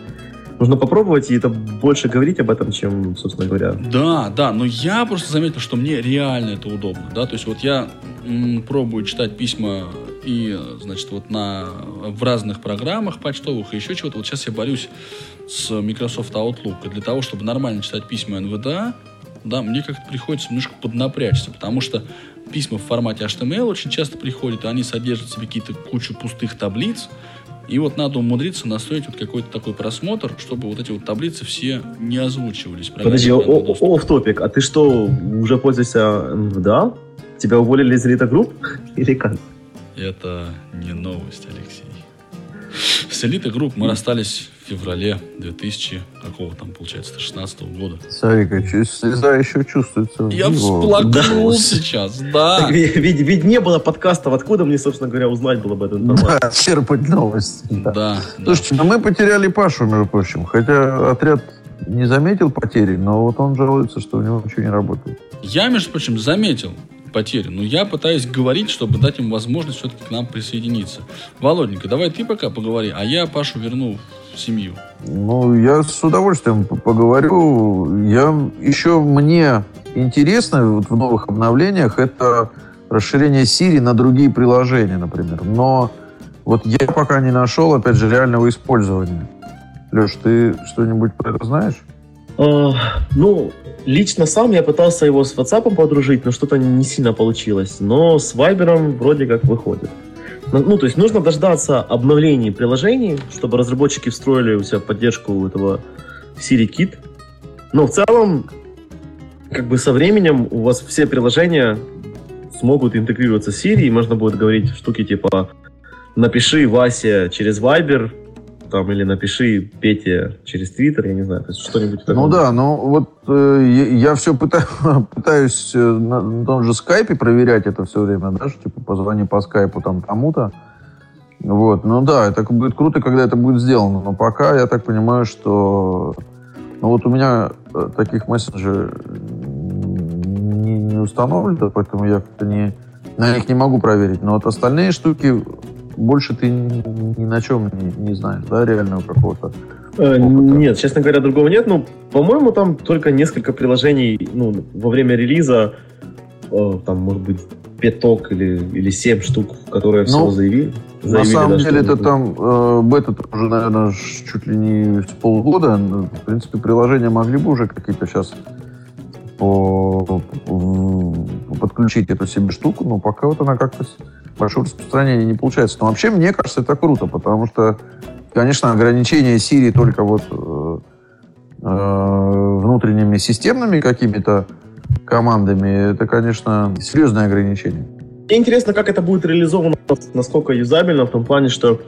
Нужно попробовать, и это больше говорить об этом, чем, собственно говоря. Да, да, но я просто заметил, что мне реально это удобно, да, то есть вот я м, пробую читать письма и, значит, вот на, в разных программах почтовых и еще чего-то. Вот сейчас я борюсь с Microsoft Outlook. И для того, чтобы нормально читать письма НВДА, да, мне как-то приходится немножко поднапрячься, потому что письма в формате HTML очень часто приходят, и они содержат в себе какие-то кучу пустых таблиц, и вот надо умудриться настроить вот какой-то такой просмотр, чтобы вот эти вот таблицы все не озвучивались. Подожди, оф топик. А ты что, уже пользуешься НВДА? Тебя уволили из Elite Group? Или как? Это не новость, Алексей. С Elite Group мы расстались феврале 2000, какого там, получается, 16 года. Сарика, слеза еще чувствуется. Я всплакнул сейчас, да. Так, ведь, ведь- ведь не было подкастов. Откуда мне, собственно говоря, узнать было об этом информации? Да, черпать новости. Да. Да, Слушайте, ну мы потеряли Пашу, между прочим. Хотя отряд не заметил потери, но вот он жалуется, что у него ничего не работает. Я, между прочим, заметил потери, но я пытаюсь говорить, чтобы дать им возможность все-таки к нам присоединиться. Володенька, давай ты пока поговори, а я Пашу верну семью. Ну, я с удовольствием поговорю. Я еще мне интересно вот в новых обновлениях это расширение Siri на другие приложения, например. Но вот я пока не нашел, опять же, реального использования. Леш, ты что-нибудь про это знаешь? А, ну, лично сам я пытался его с WhatsApp подружить, но что-то не сильно получилось. Но с Viber вроде как выходит. Ну, ну, то есть нужно дождаться обновлений приложений, чтобы разработчики встроили у себя поддержку этого Siri Kit. Но в целом, как бы со временем у вас все приложения смогут интегрироваться с Siri, и можно будет говорить штуки типа «напиши Васе через Viber», там, или напиши Пете через Twitter, я не знаю, то есть что-нибудь в Ну да, ну вот э, я, все пытаюсь э, на, на том же скайпе проверять это все время, да, что типа позвони по скайпу там тому-то. Вот, ну да, это будет круто, когда это будет сделано, но пока я так понимаю, что ну вот у меня э, таких мессенджеров не, не установлено, поэтому я как-то не, на них не могу проверить. Но вот остальные штуки больше ты ни, на чем не, не знаешь, да, реального какого-то. Э, Нет, честно говоря, другого нет. Ну, по-моему, там только несколько приложений ну, во время релиза, э, там, может быть, пяток или, или семь штук, которые всего Ну, заявили. На заявили, самом да, деле, это там э, бета уже, наверное, чуть ли не с полгода. Ну, В принципе, приложения могли бы уже какие-то сейчас по, подключить эту себе штуку, но пока вот она как-то большого распространения не получается. Но вообще, мне кажется, это круто, потому что, конечно, ограничение Siri только вот э, э, внутренними системными какими-то командами, это, конечно, серьезное ограничение. Мне интересно, как это будет реализовано, насколько юзабельно, в том плане, что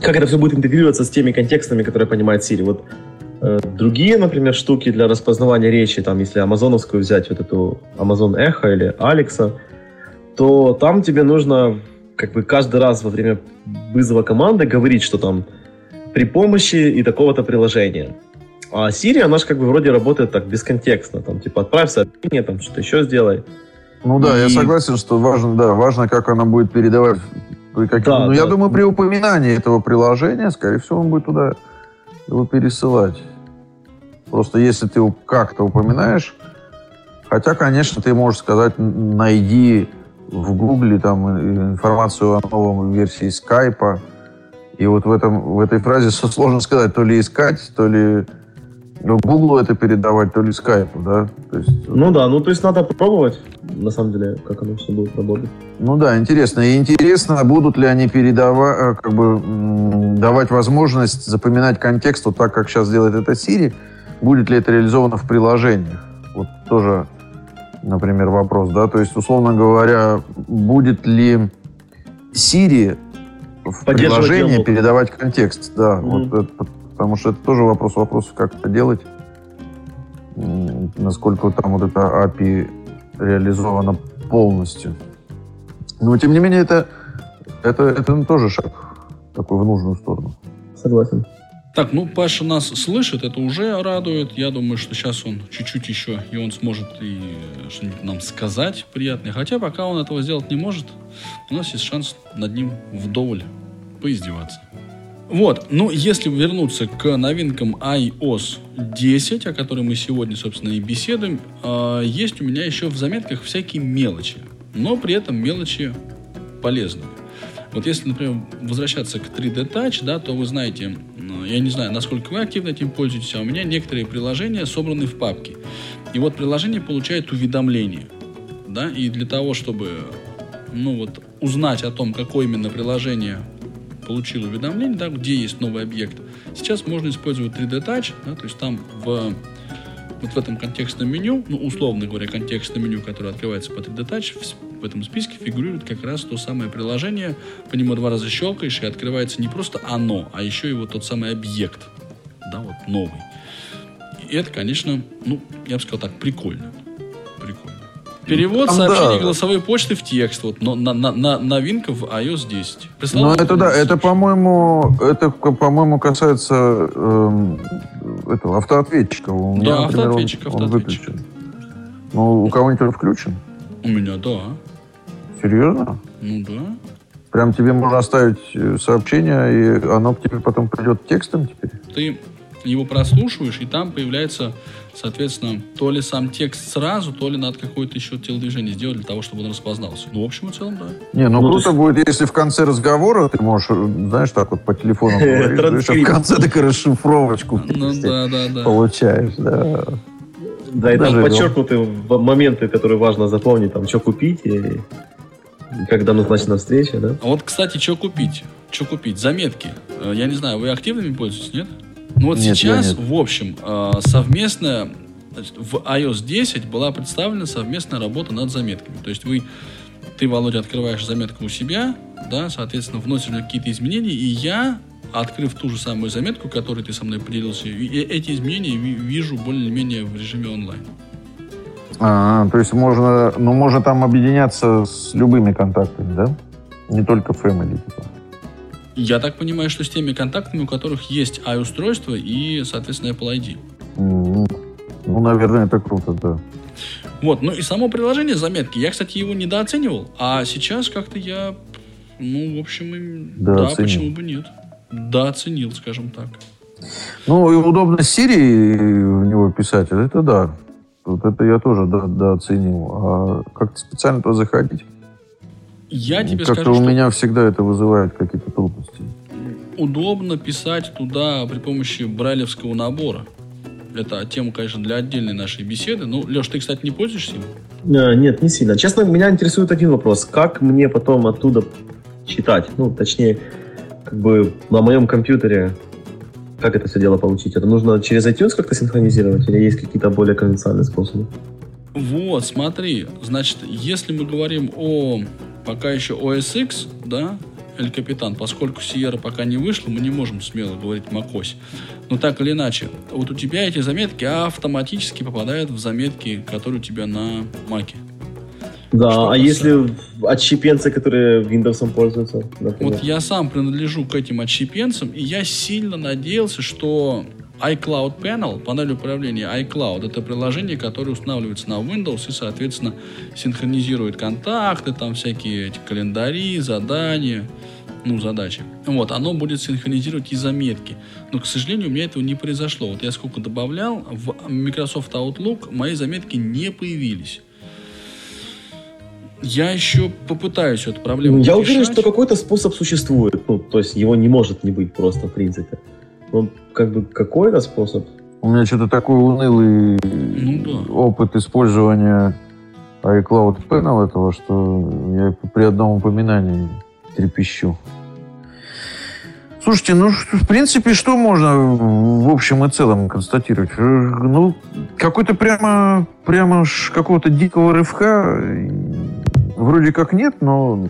как это все будет интегрироваться с теми контекстами, которые понимает Siri. Вот э, другие, например, штуки для распознавания речи, там, если амазоновскую взять, вот эту Amazon Echo или Alexa, то там тебе нужно как бы каждый раз во время вызова команды говорить, что там при помощи и такого-то приложения. А Siri, она же как бы вроде работает так бесконтекстно, там, типа, отправь сообщение, там, что-то еще сделай. Ну да, я И- согласен, что важно, да, важно, как она будет передавать. при каких- Да, ну, я да. думаю, при упоминании этого приложения, скорее всего, он будет туда его пересылать. Просто если ты его как-то упоминаешь, хотя, конечно, ты можешь сказать, найди в Гугле там э, информацию о новом версии скайпа. И вот в, этом, в этой фразе сложно сказать, то ли искать, то ли ну, Гуглу это передавать, то ли скайпу, да? То есть, Ну да, ну то есть надо попробовать, на самом деле, как оно все будет работать. Ну да, интересно. И интересно, будут ли они передавать, как бы давать возможность запоминать контекст вот так, как сейчас делает это Siri. Будет ли это реализовано в приложениях? Вот тоже, например, вопрос, да. То есть, условно говоря, будет ли Siri в приложении диалог. передавать контекст? Да, Мгм. вот это- потому что это тоже вопрос вопросов, как это делать. Насколько там вот это API реализовано полностью. Но, тем не менее, это, это, это тоже шаг такой в нужную сторону. Согласен. Так, ну, Паша нас слышит, это уже радует. Я думаю, что сейчас он чуть-чуть еще, и он сможет и что-нибудь нам сказать приятное. Хотя пока он этого сделать не может, у нас есть шанс над ним вдоволь поиздеваться. Вот, ну, если вернуться к новинкам iOS 10, о которой мы сегодня, собственно, и беседуем, э, есть у меня еще в заметках всякие мелочи, но при этом мелочи полезные. Вот если, например, возвращаться к 3D Touch, да, то вы знаете, я не знаю, насколько вы активно этим пользуетесь, а у меня некоторые приложения собраны в папке. И вот приложение получает уведомления, да, и для того, чтобы, ну вот, узнать о том, какое именно приложение получил уведомление, да, где есть новый объект, сейчас можно использовать 3D Touch, да, то есть там в вот в этом контекстном меню, ну, условно говоря, контекстное меню, которое открывается по 3D Touch, в, этом списке фигурирует как раз то самое приложение, по нему два раза щелкаешь, и открывается не просто оно, а еще вот тот самый объект, да, вот новый. И это, конечно, ну, я бы сказал так, прикольно. Прикольно. Перевод Там, сообщений да. голосовой почты в текст, вот, но на, на- на- новинка в iOS 10. Ну, это да, это, по-моему, это, по-моему, касается эм, этого автоответчика. У меня, Да, например, он- автоответчик, он, выключен. Ну, у кого-нибудь он включен? У меня, да. Серьезно? Ну да. Прям тебе можно оставить э, сообщение, и оно к тебе потом придет текстом теперь? ты его прослушиваешь, и там появляется, соответственно, то ли сам текст сразу, то ли надо какое-то еще телодвижение сделать для того, чтобы он распознался. Ну, в общем и целом, да. Не, ну, Ну, круто то есть- будет, если в конце разговора ты можешь, э, знаешь, так вот по телефону говоришь, а в конце так и расшифровочку Ну вместе да, да, да. получаешь, да. Да, и там подчеркнуты моменты, которые важно запомнить, там, что купить и когда назначена встреча, да? А вот, кстати, что купить? Что купить? Заметки. Э, Я не знаю, вы активными пользуетесь, нет? Ну вот Нет, сейчас, нет. в общем, э, совместная в iOS 10 была представлена совместная работа над заметками. То есть вы, ты, Володя, открываешь заметку у себя, да, соответственно, вносишь какие-то изменения, и я, открыв ту же самую заметку, которой ты со мной поделился, эти изменения ви- вижу более-менее в режиме онлайн. А, то есть можно, ну, можно там объединяться с любыми контактами, да? Не только Family. типа. Я так понимаю, что с теми контактами, у которых есть i-устройство и, соответственно, Apple ID. М, Ну, наверное, это круто, да. Вот, ну и само приложение заметки. Я, кстати, его недооценивал, а сейчас как-то я, ну, в общем, и- Да, да, оценил. почему бы нет. Да, оценил, скажем так. Ну, и удобно Siri в него писать, это да. Вот это я тоже до- дооценил. А как-то специально туда заходить. Я тебе Как-то скажу, у что меня всегда это вызывает какие-то трудности. удобно писать туда при помощи брайлевского набора. Это тема, конечно, для отдельной нашей беседы. Ну, Леш, ты, кстати, не пользуешься им? А, Нет, не сильно. Честно, меня интересует один вопрос. Как мне потом оттуда читать? Ну, точнее, как бы на моем компьютере как это все дело получить? Это нужно через iTunes как-то синхронизировать или есть какие-то более конвенциальные способы? Вот, смотри, значит, если мы говорим о пока еще OS X, да, Эль Капитан, поскольку Сиера пока не вышла, мы не можем смело говорить macOS. Но так или иначе, вот у тебя эти заметки автоматически попадают в заметки, которые у тебя на Маке. Да, Что а если отщепенцы, которые Windows пользуются, например? Вот я сам принадлежу к этим отщепенцам, и я сильно надеялся, что iCloud Panel, панель управления iCloud, это приложение, которое устанавливается на Windows и, соответственно, синхронизирует контакты, там всякие эти календари, задания, ну, задачи. Вот, оно будет синхронизировать и заметки. Но, к сожалению, у меня этого не произошло. Вот я сколько добавлял, в Microsoft Outlook мои заметки не появились. Я еще попытаюсь эту проблему Я уверен, решать. что какой-то способ существует. Ну, то есть его не может не быть просто, в принципе. Ну, как бы какой-то способ. У меня что-то такой унылый Ну опыт использования iCloud Panel этого, что я при одном упоминании трепещу. Слушайте, ну, в принципе, что можно в общем и целом констатировать? Э, Ну, какой-то прямо, прямо какого-то дикого рывка вроде как нет, но,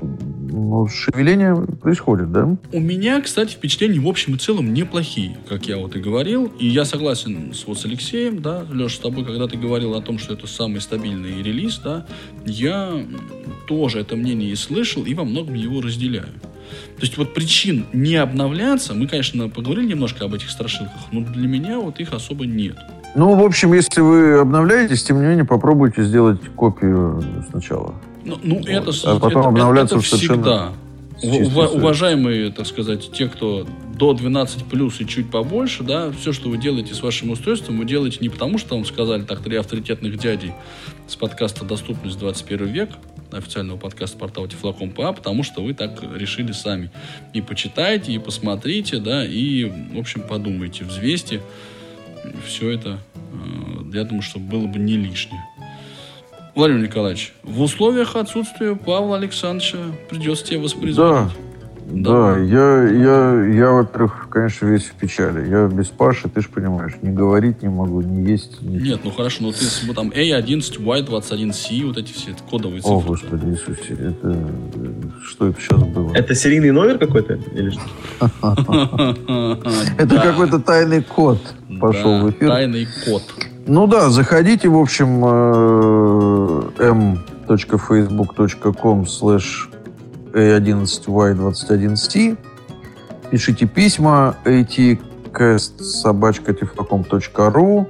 но шевеление происходит, да? У меня, кстати, впечатления в общем и целом неплохие, как я вот и говорил. И я согласен с, вот с Алексеем, да, Леша, с тобой, когда ты говорил о том, что это самый стабильный релиз, да, я тоже это мнение и слышал, и во многом его разделяю. То есть вот причин не обновляться, мы, конечно, поговорили немножко об этих страшилках, но для меня вот их особо нет. Ну, в общем, если вы обновляетесь, тем не менее, попробуйте сделать копию сначала. Ну, ну, Вот. это, А потом это- обновляться это всегда. уважаемые, так сказать, те, кто до 12 плюс и чуть побольше, да, все, что вы делаете с вашим устройством, вы делаете не потому, что вам сказали так три авторитетных дядей с подкаста «Доступность 21 век», официального подкаста портала Тифлоком.па, а потому что вы так решили сами. И почитайте, и посмотрите, да, и, в общем, подумайте, взвесьте. Все это, э, я думаю, что было бы не лишнее. Владимир Николаевич, в условиях отсутствия Павла Александровича придется тебе Да, воспроизводить. да, я, я, я, во-первых, конечно, весь в печали. Я без Паши, ты же понимаешь, не говорить не могу, не есть. Не... Нет, ну хорошо, но ты там A11, Y21C, вот эти все кодовые О, цифры. Господи Иисусе, это... Что это сейчас было? Это серийный номер какой-то? Или что? Это Да. какой-то тайный код пошел Да, в эфир. Тайный код. Ну да, заходите, в общем, э, m.facebook.com slash a11y21c. Пишите письма atcast.собачка.tiflocom.ru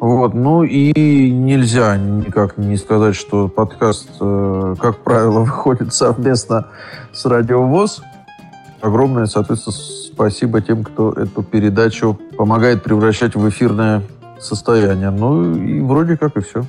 Вот, ну и нельзя никак не сказать, что подкаст, э, как правило, выходит совместно с Радио ВОЗ. Огромное, соответственно, спасибо тем, кто эту передачу помогает превращать в эфирное состояние. Ну и вроде как и все.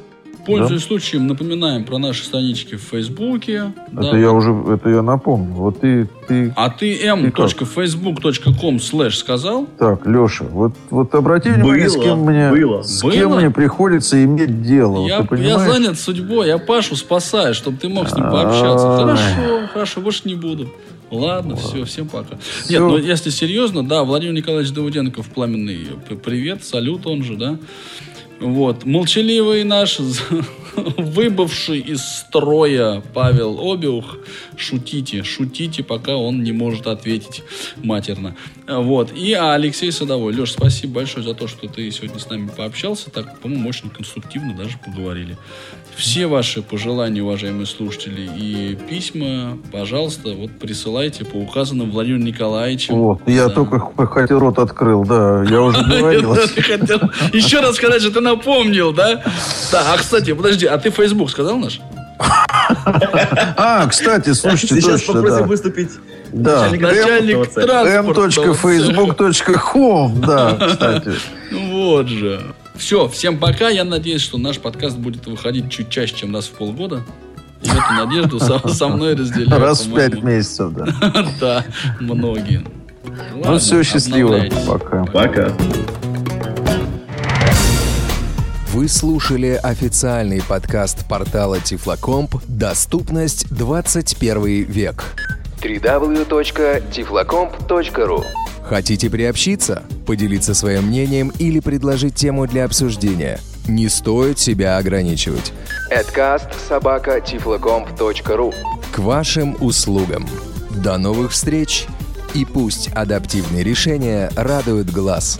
Пользуясь случаем, напоминаем про наши странички в Фейсбуке. Это я уже, это я напомню. Вот ты, ты, А ты m.facebook.com slash сказал? так, Леша, вот, вот обрати внимание, с кем мне, было. с Было? кем мне приходится иметь дело. Я, вот я занят судьбой, я Пашу спасаю, чтобы ты мог с ним пообщаться. Хорошо, хорошо, больше не буду. Ладно, все, всем пока. Нет, ну если серьезно, да, Владимир Николаевич Давыденков, пламенный п- привет, салют он же, да. Вот, молчаливый наш, выбывший из строя Павел Обиух, шутите, шутите, пока он не может ответить матерно. Вот, и Алексей Садовой. Леш, спасибо большое за то, что ты сегодня с нами пообщался, так, по-моему, очень конструктивно даже поговорили. Все ваши пожелания, уважаемые слушатели, и письма, пожалуйста, вот присылайте по указанным Владимиром Николаевичем. Вот, я Да. только х- хоть рот открыл, да, я уже говорил. Хотел еще раз сказать, что ты напомнил, да? Да, а, кстати, подожди, а ты Facebook сказал наш? А, кстати, слушайте, Сейчас попросим выступить Да, начальник транспортного m.facebook.com, да, кстати. Ну Вот же. Все, всем пока. Я надеюсь, что наш подкаст будет выходить чуть чаще, чем раз в полгода. И эту надежду со, со мной разделяют. Раз в пять месяцев, да. Да, многие. Ну Ладно, все, счастливо. Пока. Пока. Вы слушали официальный подкаст портала Тифлокомп «Доступность 21 век». www.tiflocomp.ru Хотите приобщиться, поделиться своим мнением или предложить тему для обсуждения? Не стоит себя ограничивать. Adcast К вашим услугам. До новых встреч! И пусть адаптивные решения радуют глаз.